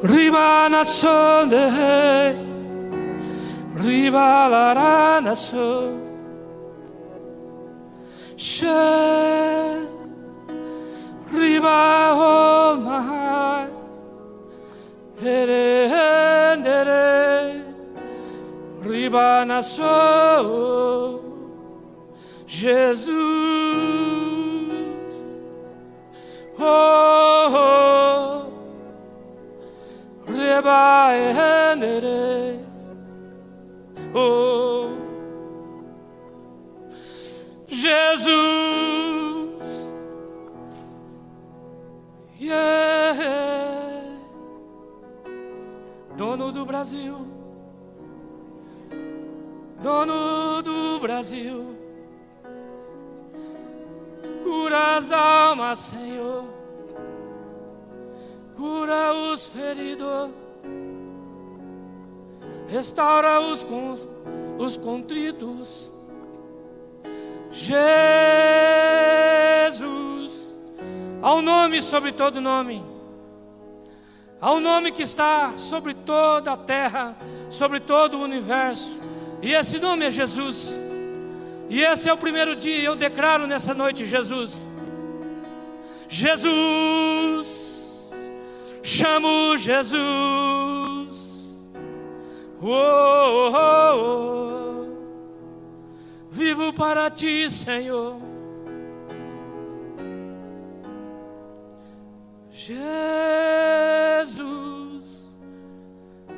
riba nazione riba la nazione c'è riba oh my ere ere riba nazione Jesus. Oh, Reba enere, oh, Jesus, yeah, dono do Brasil, dono do Brasil. Cura as almas, Senhor, cura os feridos, restaura os, os contritos. Jesus, ao nome sobre todo nome, ao nome que está sobre toda a terra, sobre todo o universo, e esse nome é Jesus. E esse é o primeiro dia, eu declaro nessa noite, Jesus. Jesus, chamo Jesus. Oh, oh, oh. Vivo para ti, Senhor. Jesus,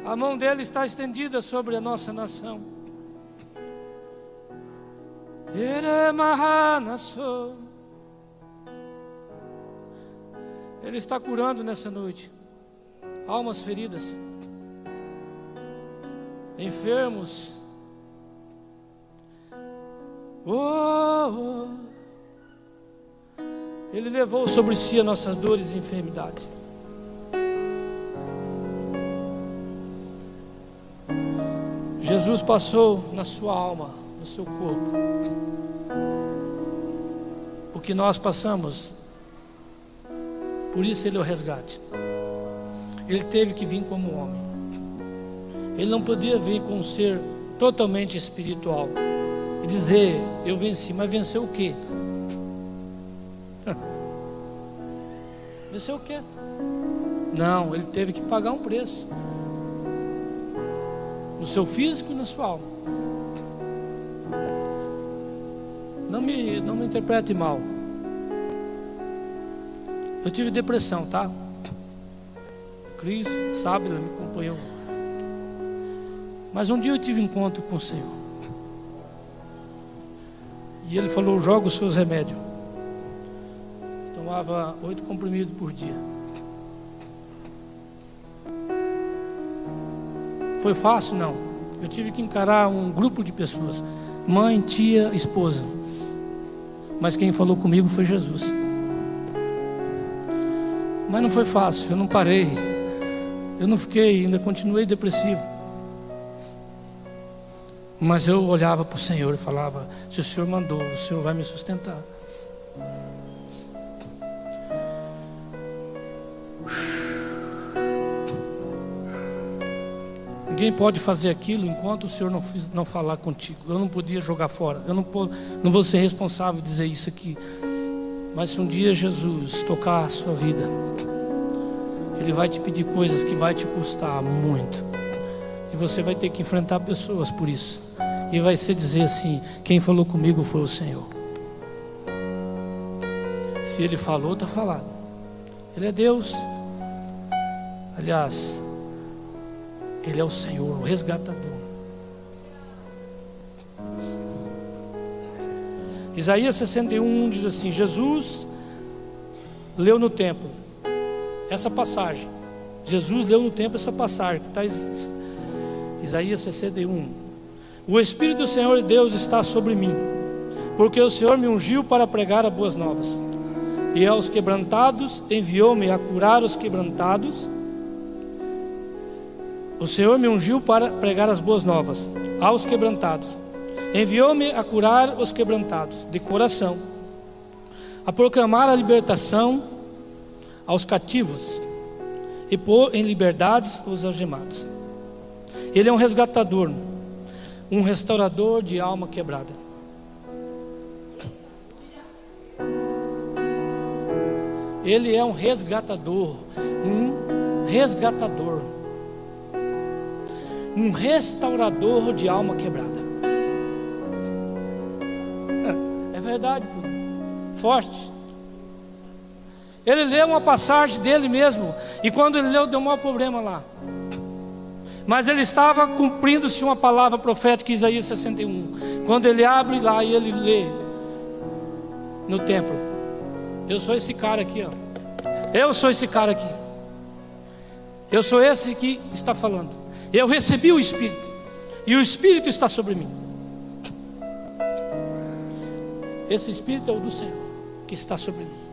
a mão dele está estendida sobre a nossa nação. Ele está curando nessa noite almas feridas, enfermos. Oh, oh. Ele levou sobre si as nossas dores e enfermidades. Jesus passou na sua alma no seu corpo. O que nós passamos, por isso ele é o resgate. Ele teve que vir como homem. Ele não podia vir com um ser totalmente espiritual e dizer: Eu venci, mas venceu o quê? venceu o quê? Não, ele teve que pagar um preço no seu físico e na sua alma. Não me, não me interprete mal. Eu tive depressão, tá? Cris sabe, ela me acompanhou. Mas um dia eu tive encontro com o Senhor. E ele falou: joga os seus remédios. Tomava oito comprimidos por dia. Foi fácil? Não. Eu tive que encarar um grupo de pessoas: mãe, tia, esposa. Mas quem falou comigo foi Jesus. Mas não foi fácil, eu não parei. Eu não fiquei, ainda continuei depressivo. Mas eu olhava para o Senhor e falava: Se o Senhor mandou, o Senhor vai me sustentar. Ninguém pode fazer aquilo enquanto o Senhor não, não falar contigo. Eu não podia jogar fora. Eu não, não vou ser responsável de dizer isso aqui. Mas se um dia Jesus tocar a sua vida, Ele vai te pedir coisas que vai te custar muito. E você vai ter que enfrentar pessoas por isso. E vai ser dizer assim: quem falou comigo foi o Senhor. Se Ele falou, está falado. Ele é Deus. Aliás, Ele é o Senhor, o resgatador. Isaías 61 diz assim: Jesus leu no templo essa passagem. Jesus leu no templo essa passagem que está Isaías 61. O Espírito do Senhor Deus está sobre mim, porque o Senhor me ungiu para pregar as boas novas. E aos quebrantados enviou-me a curar os quebrantados. O Senhor me ungiu para pregar as boas novas aos quebrantados. Enviou-me a curar os quebrantados de coração, a proclamar a libertação aos cativos e pôr em liberdades os algemados ele é um resgatador, um restaurador de alma quebrada. Ele é um resgatador, um resgatador, um restaurador de alma quebrada. É, verdade, forte. Ele leu uma passagem dele mesmo, e quando ele leu, deu um maior problema lá. Mas ele estava cumprindo-se uma palavra profética, Isaías 61. Quando ele abre lá e ele lê no templo. Eu sou esse cara aqui, ó. Eu sou esse cara aqui. Eu sou esse que está falando. Eu recebi o Espírito. E o Espírito está sobre mim. Esse Espírito é o do Senhor que está sobre mim.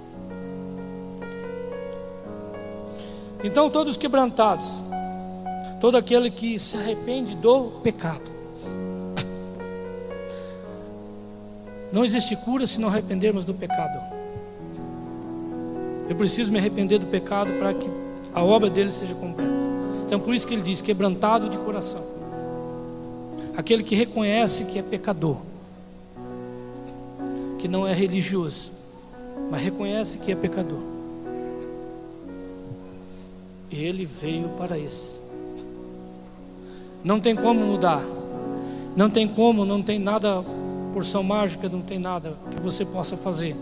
Então, todos quebrantados, todo aquele que se arrepende do pecado. Não existe cura se não arrependermos do pecado. Eu preciso me arrepender do pecado para que a obra dele seja completa. Então por isso que ele diz quebrantado de coração. Aquele que reconhece que é pecador, que não é religioso, mas reconhece que é pecador. Ele veio para esses. Não tem como mudar. Não tem como, não tem nada, porção mágica, não tem nada que você possa fazer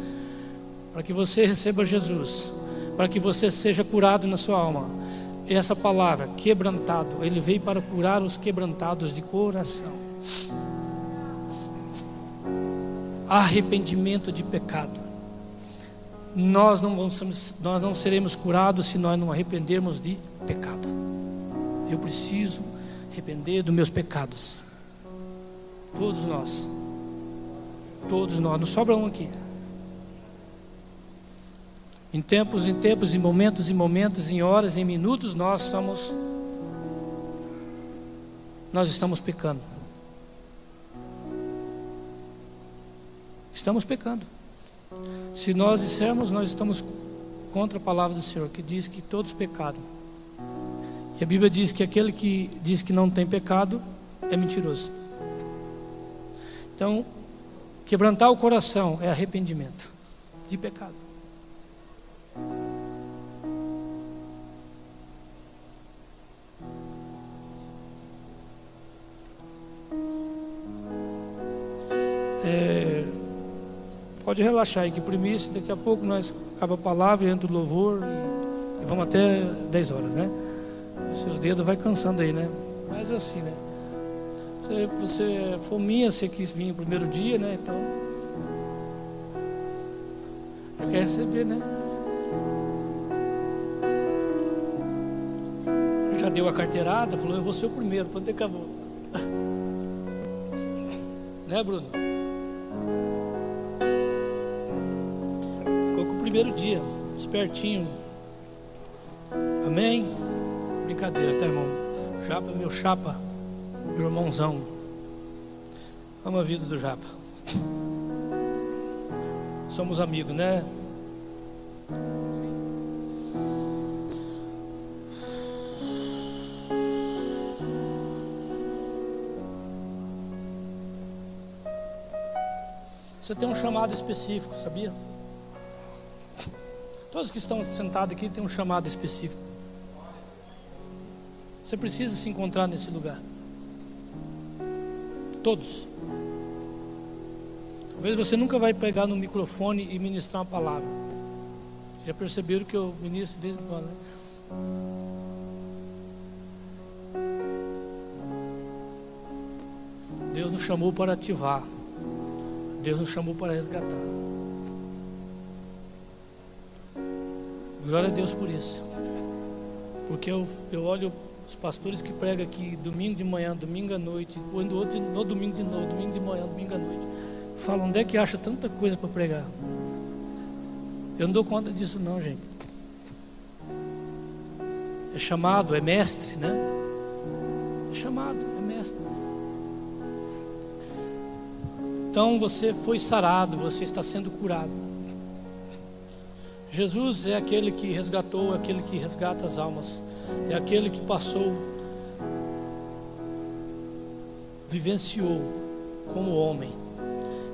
para que você receba Jesus, para que você seja curado na sua alma. E essa palavra, quebrantado, ele veio para curar os quebrantados de coração. Arrependimento de pecado. Nós não, vamos, nós não seremos curados se nós não arrependermos de pecado. Eu preciso arrepender dos meus pecados. Todos nós. Todos nós. Não sobra um aqui. Em tempos, em tempos, em momentos, em momentos, em horas, em minutos, nós estamos nós estamos pecando. Estamos pecando. Se nós dissermos, nós estamos contra a palavra do Senhor, que diz que todos pecaram. E a Bíblia diz que aquele que diz que não tem pecado é mentiroso. Então, quebrantar o coração é arrependimento de pecado. É, pode relaxar aí que primeiro daqui a pouco nós acaba a palavra, entra o louvor e, e vamos até 10 horas, né? Seus dedos vai cansando aí, né? Mas é assim, né? Você, você fominha, você quis vir no primeiro dia, né? Então. Quer receber, né? Já deu a carteirada, falou, eu vou ser o primeiro, quando acabou. né, Bruno? Ficou com o primeiro dia, espertinho. Amém? Brincadeira, tá, irmão? Japa, meu chapa, meu irmãozão. Ama a vida do Japa. Somos amigos, né? Você tem um chamado específico, sabia? Todos que estão sentados aqui têm um chamado específico. Você precisa se encontrar nesse lugar. Todos. Talvez você nunca vai pegar no microfone e ministrar uma palavra. Já perceberam que eu ministro de vez em quando, né? Deus nos chamou para ativar. Deus nos chamou para resgatar. Glória a Deus por isso. Porque eu, eu olho os pastores que pregam aqui domingo de manhã, domingo à noite, quando outro no domingo de novo, domingo de manhã, domingo à noite. Falam, onde é que acha tanta coisa para pregar? Eu não dou conta disso não, gente. É chamado, é mestre, né? É chamado, é mestre. Então você foi sarado, você está sendo curado. Jesus é aquele que resgatou, é aquele que resgata as almas é aquele que passou, vivenciou como homem.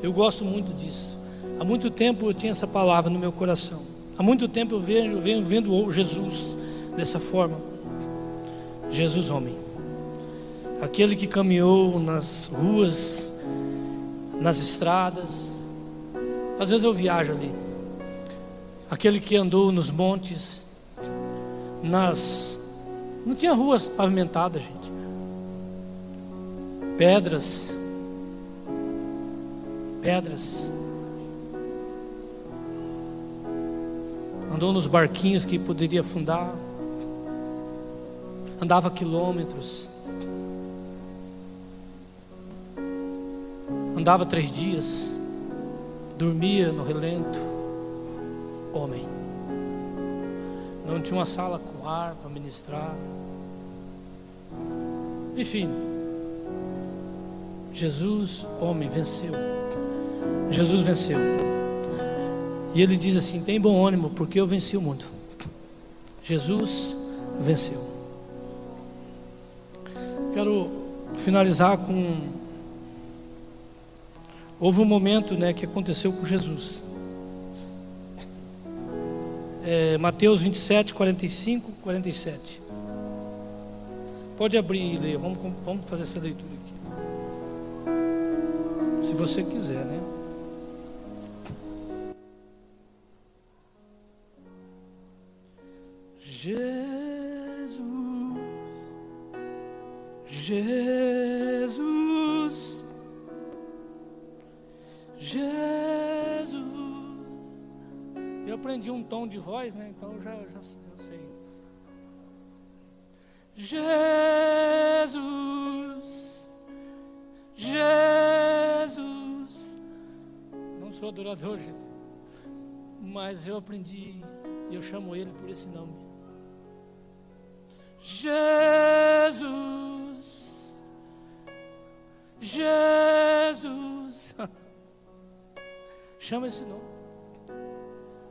Eu gosto muito disso. Há muito tempo eu tinha essa palavra no meu coração. Há muito tempo eu vejo, venho vendo Jesus dessa forma. Jesus homem. Aquele que caminhou nas ruas, nas estradas. Às vezes eu viajo ali. Aquele que andou nos montes, nas não tinha ruas pavimentadas, gente. Pedras. Pedras. Andou nos barquinhos que poderia afundar. Andava quilômetros. Andava três dias. Dormia no relento. Homem. Não tinha uma sala com ar para ministrar. Enfim, Jesus, homem, venceu. Jesus venceu. E ele diz assim: tem bom ânimo, porque eu venci o mundo. Jesus venceu. Quero finalizar com. Houve um momento né, que aconteceu com Jesus. É, Mateus 27, 45, 47. Pode abrir e ler, vamos, vamos fazer essa leitura aqui. Se você quiser, né? Jesus, Jesus, Jesus. Eu aprendi um tom de voz, né? Então já, já, já sei. Jesus, Jesus. Não sou adorador, gente, mas eu aprendi e eu chamo ele por esse nome. Jesus, Jesus. Chama esse nome.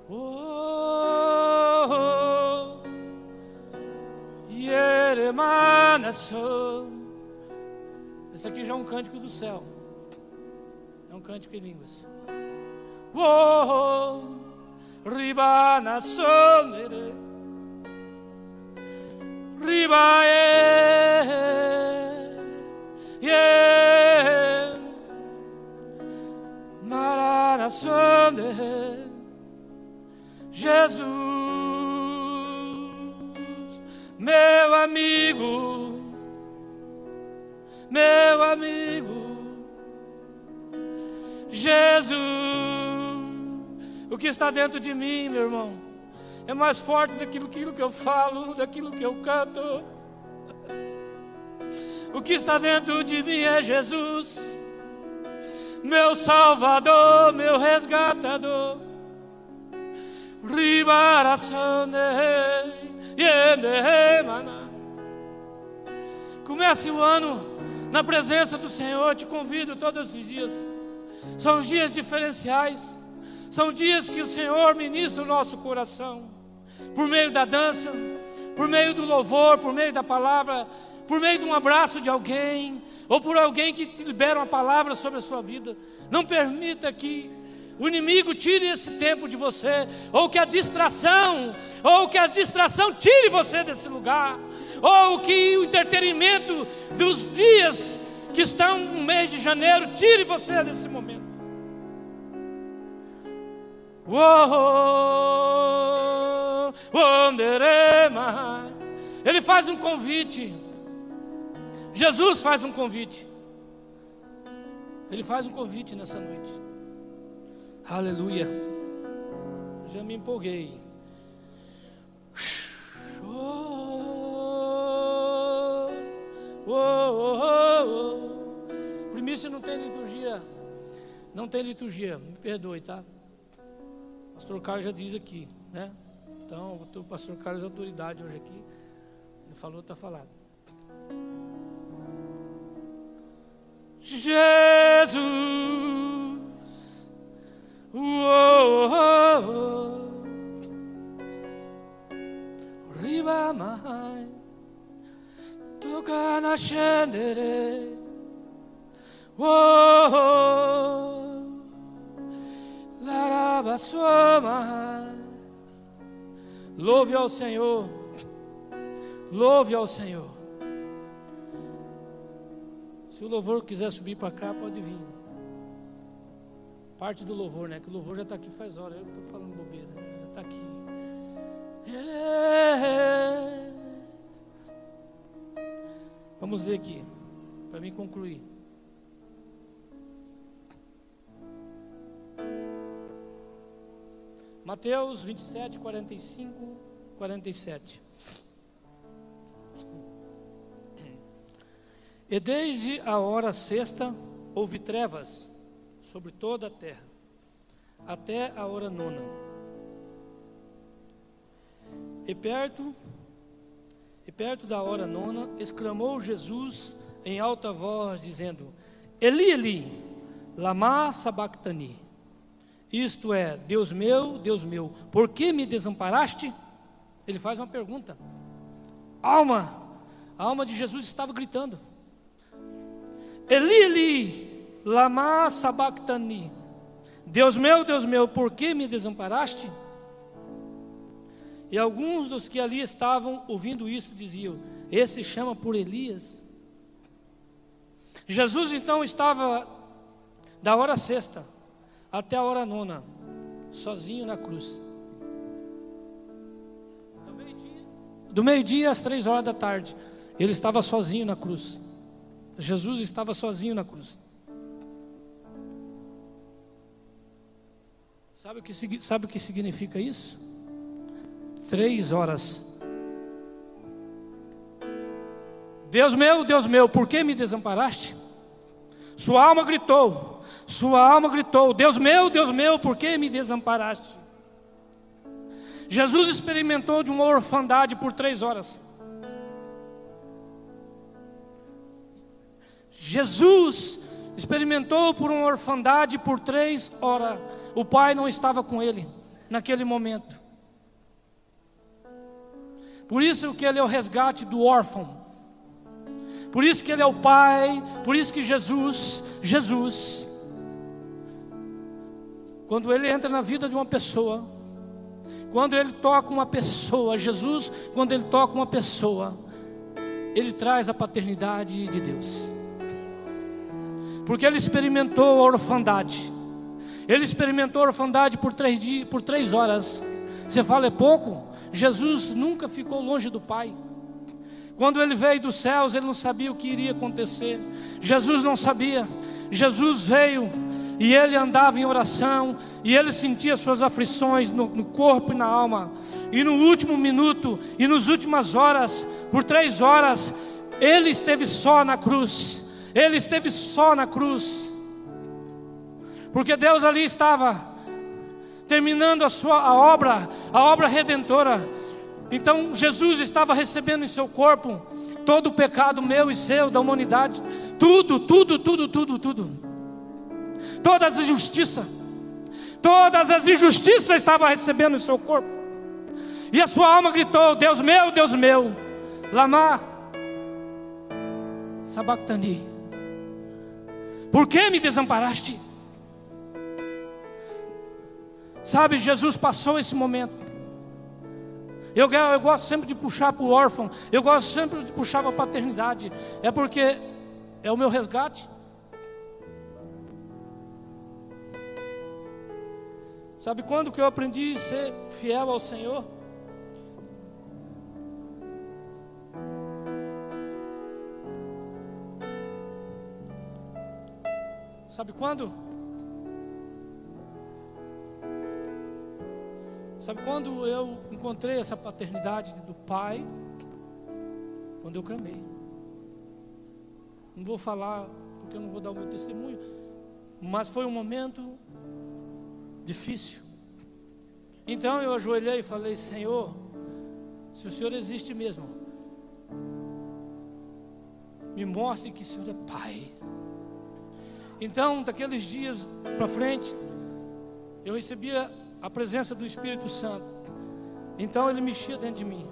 Oh, oh. Esse aqui já é um cântico do céu. É um cântico em línguas. Oh, ribana sonere. Riba yeah. Marana sonere. Jesus meu amigo, meu amigo, Jesus. O que está dentro de mim, meu irmão, é mais forte daquilo, daquilo que eu falo, daquilo que eu canto. O que está dentro de mim é Jesus, meu Salvador, meu resgatador. Comece o ano na presença do Senhor, te convido todos os dias. São dias diferenciais, são dias que o Senhor ministra o nosso coração, por meio da dança, por meio do louvor, por meio da palavra, por meio de um abraço de alguém, ou por alguém que te libera uma palavra sobre a sua vida. Não permita que o inimigo tire esse tempo de você, ou que a distração, ou que a distração tire você desse lugar, ou que o entretenimento dos dias que estão no mês de janeiro tire você desse momento. Ele faz um convite. Jesus faz um convite. Ele faz um convite nessa noite. Aleluia. Já me empolguei. Oh, oh, oh, Primícia não tem liturgia. Não tem liturgia. Me perdoe, tá? Pastor Carlos já diz aqui, né? Então, o pastor Carlos é autoridade hoje aqui. Ele falou, está falado. Jesus Riba mai Toca na scendere La raba sua mai Louve ao Senhor. Louve ao Senhor. Se o louvor quiser subir para cá, pode vir parte do louvor, né? Que o louvor já está aqui faz hora. Eu estou falando bobeira, né? já está aqui. É. Vamos ler aqui, para mim concluir. Mateus 27, 45, 47. E desde a hora sexta houve trevas sobre toda a terra, até a hora nona. E perto, e perto da hora nona, exclamou Jesus em alta voz, dizendo: Eli, Eli, lama sabachthani. Isto é, Deus meu, Deus meu, por que me desamparaste? Ele faz uma pergunta. Alma, a alma de Jesus estava gritando. Eli, Eli, Lama sabachthani. Deus meu, Deus meu, por que me desamparaste? E alguns dos que ali estavam ouvindo isso diziam: Esse chama por Elias. Jesus então estava da hora sexta até a hora nona, sozinho na cruz. Do meio-dia às três horas da tarde, ele estava sozinho na cruz. Jesus estava sozinho na cruz. Sabe o que, sabe o que significa isso? Três horas. Deus meu, Deus meu, por que me desamparaste? Sua alma gritou, sua alma gritou: Deus meu, Deus meu, por que me desamparaste? Jesus experimentou de uma orfandade por três horas. Jesus experimentou por uma orfandade por três horas. O pai não estava com ele naquele momento. Por isso que ele é o resgate do órfão. Por isso que ele é o pai, por isso que Jesus, Jesus, quando ele entra na vida de uma pessoa, quando ele toca uma pessoa, Jesus, quando ele toca uma pessoa, ele traz a paternidade de Deus porque ele experimentou a orfandade. Ele experimentou a orfandade por três, dias, por três horas. Você fala, é pouco? Jesus nunca ficou longe do Pai. Quando ele veio dos céus, ele não sabia o que iria acontecer. Jesus não sabia. Jesus veio e ele andava em oração, e ele sentia suas aflições no, no, corpo e na alma. E no último minuto, e nas últimas horas, por três horas, ele esteve só na cruz. Ele esteve só na cruz. Porque Deus ali estava terminando a sua a obra, a obra redentora. Então Jesus estava recebendo em seu corpo todo o pecado meu e seu, da humanidade, tudo, tudo, tudo, tudo, tudo. Todas as injustiças, todas as injustiças estava recebendo em seu corpo. E a sua alma gritou: Deus meu, Deus meu, Lamar, Sabactani, por que me desamparaste? Sabe, Jesus passou esse momento. Eu, eu gosto sempre de puxar para o órfão, eu gosto sempre de puxar para a paternidade, é porque é o meu resgate. Sabe quando que eu aprendi a ser fiel ao Senhor? Sabe quando? Sabe quando eu encontrei essa paternidade do pai? Quando eu clamei. Não vou falar porque eu não vou dar o meu testemunho, mas foi um momento difícil. Então eu ajoelhei e falei: Senhor, se o Senhor existe mesmo, me mostre que o Senhor é Pai. Então, daqueles dias para frente, eu recebia a presença do Espírito Santo. Então ele mexia dentro de mim.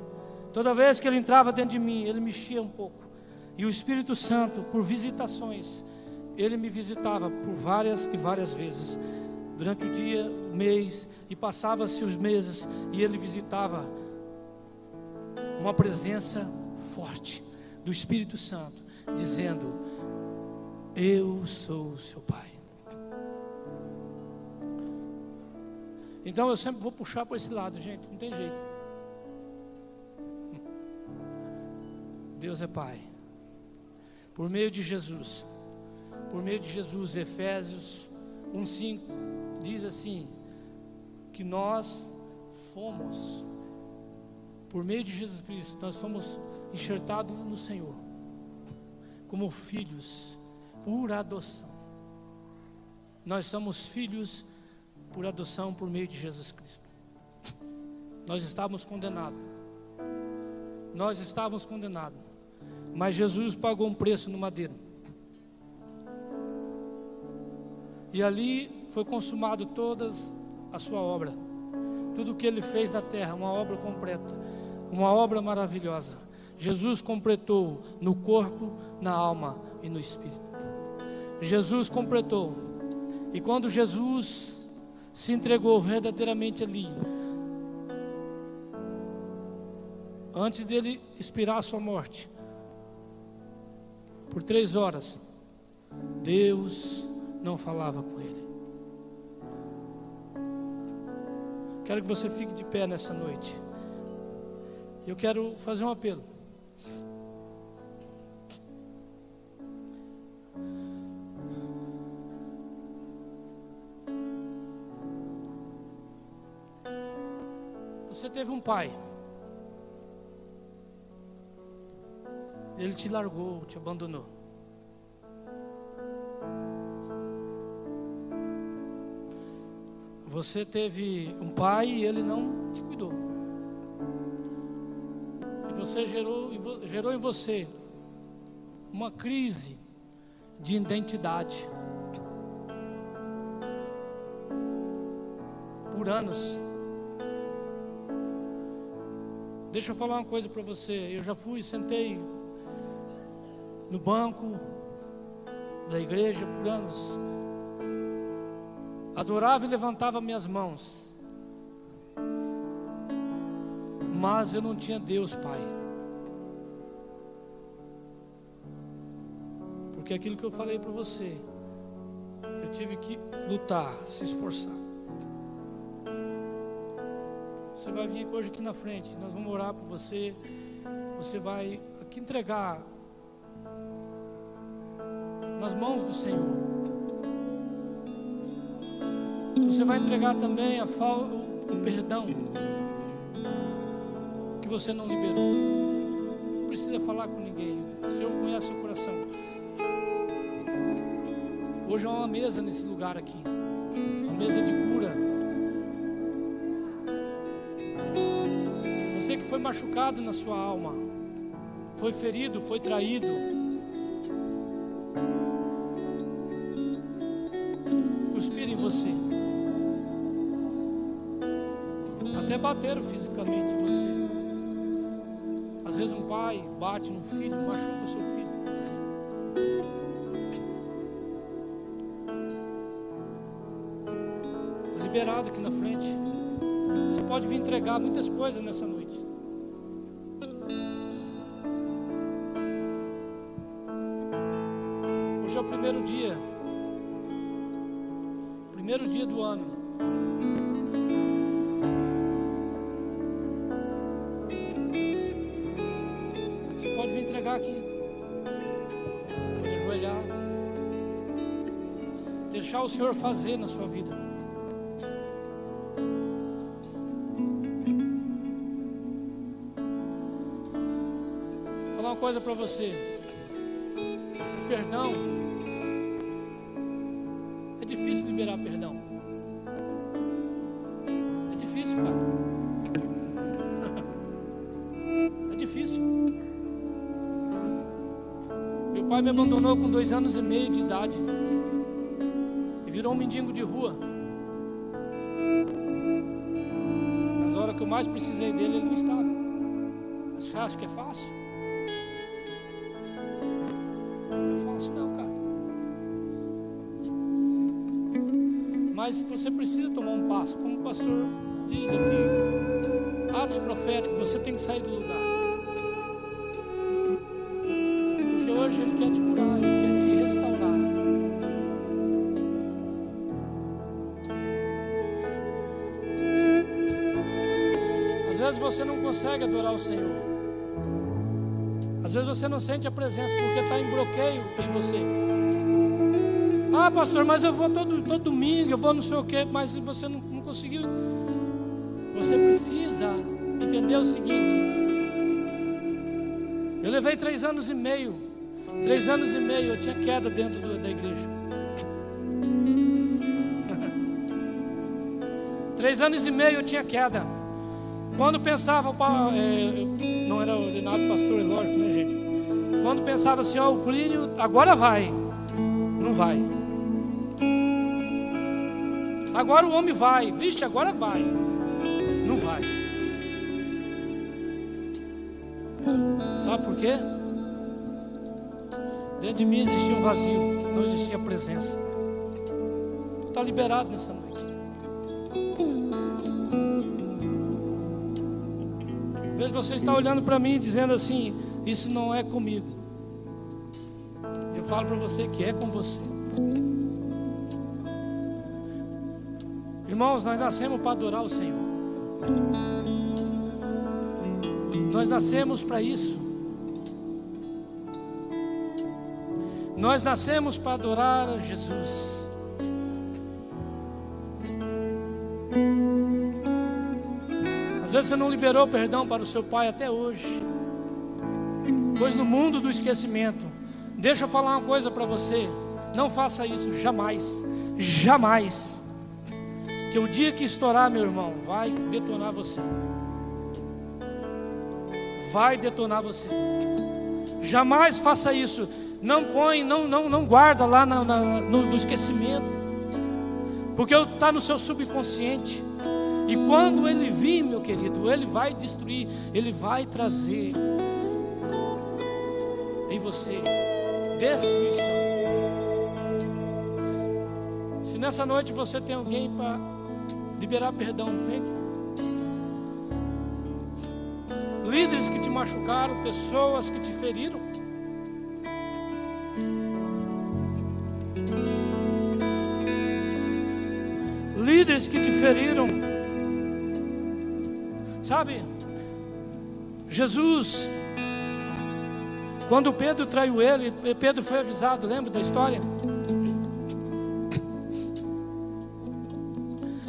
Toda vez que ele entrava dentro de mim, ele mexia um pouco. E o Espírito Santo, por visitações, ele me visitava por várias e várias vezes. Durante o dia, o mês, e passava-se os meses, e ele visitava uma presença forte do Espírito Santo, dizendo: Eu sou o seu Pai. Então eu sempre vou puxar para esse lado, gente, não tem jeito. Deus é Pai. Por meio de Jesus, por meio de Jesus, Efésios 1,5 diz assim: que nós fomos, por meio de Jesus Cristo, nós fomos enxertados no Senhor, como filhos, por adoção. Nós somos filhos por adoção por meio de Jesus Cristo. Nós estávamos condenados. Nós estávamos condenados. Mas Jesus pagou um preço no madeiro. E ali foi consumado todas a sua obra. Tudo o que ele fez na terra, uma obra completa, uma obra maravilhosa. Jesus completou no corpo, na alma e no espírito. Jesus completou. E quando Jesus se entregou verdadeiramente ali. Antes dele expirar a sua morte, por três horas, Deus não falava com ele. Quero que você fique de pé nessa noite. Eu quero fazer um apelo. Você teve um pai. Ele te largou, te abandonou. Você teve um pai e ele não te cuidou. E você gerou, gerou em você uma crise de identidade. Por anos. Deixa eu falar uma coisa para você. Eu já fui, sentei no banco da igreja por anos. Adorava e levantava minhas mãos. Mas eu não tinha Deus, Pai. Porque aquilo que eu falei para você, eu tive que lutar, se esforçar. Você vai vir hoje aqui na frente. Nós vamos orar por você. Você vai que entregar nas mãos do Senhor. Você vai entregar também a fal o perdão que você não liberou. Não precisa falar com ninguém. O Senhor conhece o coração. Hoje há uma mesa nesse lugar aqui. Uma mesa de cura. Machucado na sua alma, foi ferido, foi traído você. Até bateram fisicamente você. Às vezes um pai bate no filho, machuca o seu filho. Está liberado aqui na frente. Você pode vir entregar muitas coisas nessa noite. Senhor fazer na sua vida. Vou falar uma coisa para você. Perdão liberar perdão. É difícil, cara. É difícil. Meu pai me abandonou com dois anos e meio de idade. Virou um mendigo de rua. Nas horas que eu mais precisei dele, ele não estava. Mas acha que é fácil? Mas você precisa tomar um passo, como o pastor diz aqui, atos proféticos, você tem que sair do lugar. Consegue adorar o Senhor. Às vezes você não sente a presença porque está em bloqueio em você. Ah, pastor, mas eu vou todo, todo domingo, eu vou não sei o quê, mas você não, não conseguiu. Você precisa entender o seguinte. Eu levei três anos e meio. Três anos e meio eu tinha queda dentro da igreja. três anos e meio eu tinha queda. Quando pensava, é, não era ordenado pastor, é lógico, né, gente? Quando pensava assim, ó, o Plínio agora vai, não vai. Agora o homem vai. Vixe, agora vai. Não vai. Sabe por quê? Dentro de mim existia um vazio, não existia presença. Está liberado nessa noite. Você está olhando para mim dizendo assim: Isso não é comigo. Eu falo para você que é com você. Irmãos, nós nascemos para adorar o Senhor. Nós nascemos para isso. Nós nascemos para adorar Jesus. Você não liberou perdão para o seu pai até hoje. Pois no mundo do esquecimento, deixa eu falar uma coisa para você. Não faça isso jamais. Jamais que o dia que estourar, meu irmão, vai detonar você. Vai detonar você. Jamais faça isso. Não põe, não, não, não guarda lá na, na, no, no esquecimento. Porque está no seu subconsciente. E quando ele vir, meu querido, ele vai destruir, ele vai trazer em você destruição. Se nessa noite você tem alguém para liberar perdão, vem aqui. Líderes que te machucaram, pessoas que te feriram. Líderes que te feriram. Sabe, Jesus, Quando Pedro traiu ele, Pedro foi avisado, lembra da história?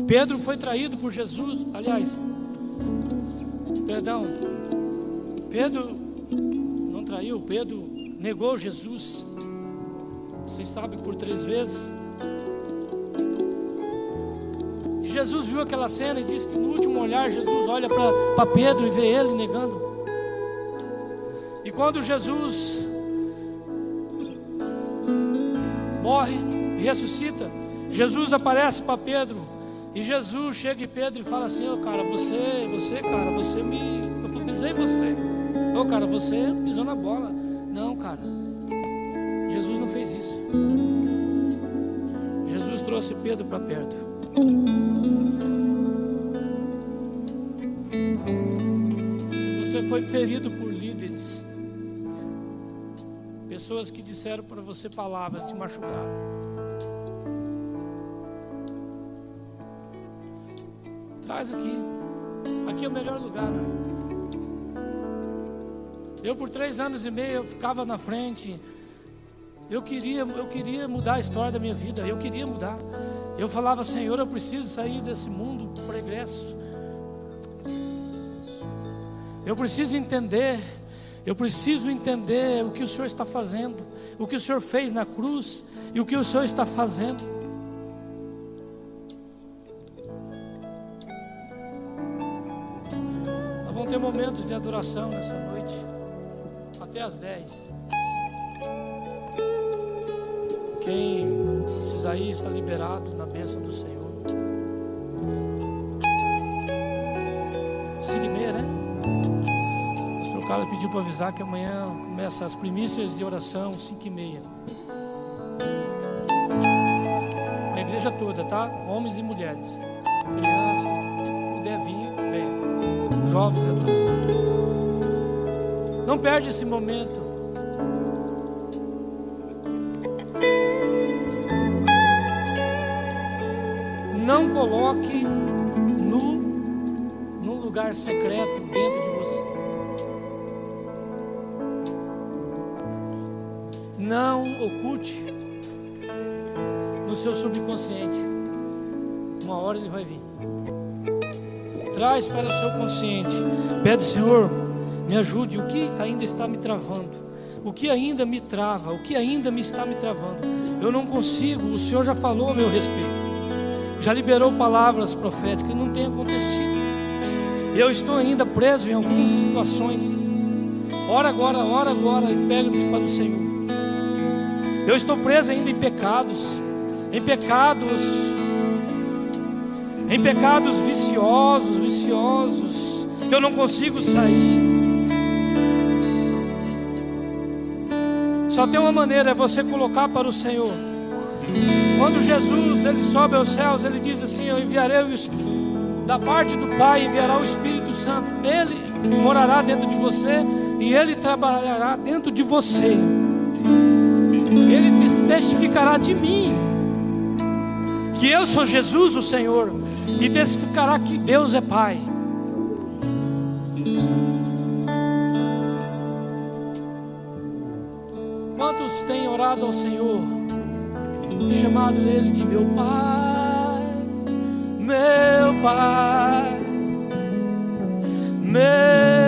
Pedro foi traído por Jesus, aliás, perdão, Pedro não traiu, Pedro negou Jesus. Vocês sabem por três vezes. Jesus viu aquela cena e disse que no último olhar Jesus olha para Pedro e vê ele negando. E quando Jesus morre e ressuscita, Jesus aparece para Pedro e Jesus chega em Pedro e fala assim: "Ô oh, cara, você, você, cara, você me, eu pisei você. Ô oh, cara, você pisou na bola. Não, cara. Jesus não fez isso. Jesus trouxe Pedro para perto. Se você foi ferido por líderes, pessoas que disseram para você palavras, te machucaram. Traz aqui. Aqui é o melhor lugar. Né? Eu por três anos e meio eu ficava na frente. Eu queria, eu queria mudar a história da minha vida. Eu queria mudar. Eu falava, Senhor, eu preciso sair desse mundo pregresso. Eu preciso entender. Eu preciso entender o que o Senhor está fazendo, o que o Senhor fez na cruz e o que o Senhor está fazendo. Nós vamos ter momentos de adoração nessa noite, até às 10. Quem ir está liberado na bênção do Senhor. E meia, né? O pastor Carlos pediu para avisar que amanhã começa as primícias de oração, cinco e meia. A igreja toda, tá? Homens e mulheres. Crianças, puder vir, venha. Jovens de adoração. Não perde esse momento. Coloque no, num lugar secreto dentro de você. Não oculte no seu subconsciente. Uma hora ele vai vir. Traz para o seu consciente. Pede, Senhor, me ajude. O que ainda está me travando? O que ainda me trava? O que ainda me está me travando? Eu não consigo. O Senhor já falou a meu respeito já liberou palavras proféticas e não tem acontecido. Eu estou ainda preso em algumas situações. Ora agora, ora agora e pega-te para o Senhor. Eu estou preso ainda em pecados, em pecados, em pecados viciosos, viciosos, que eu não consigo sair. Só tem uma maneira, é você colocar para o Senhor. Quando Jesus ele sobe aos céus, ele diz assim: Eu enviarei os, da parte do Pai, enviará o Espírito Santo. Ele morará dentro de você e ele trabalhará dentro de você. Ele testificará de mim que eu sou Jesus, o Senhor, e testificará que Deus é Pai. Quantos têm orado ao Senhor? Chamado ele de meu pai, meu pai, meu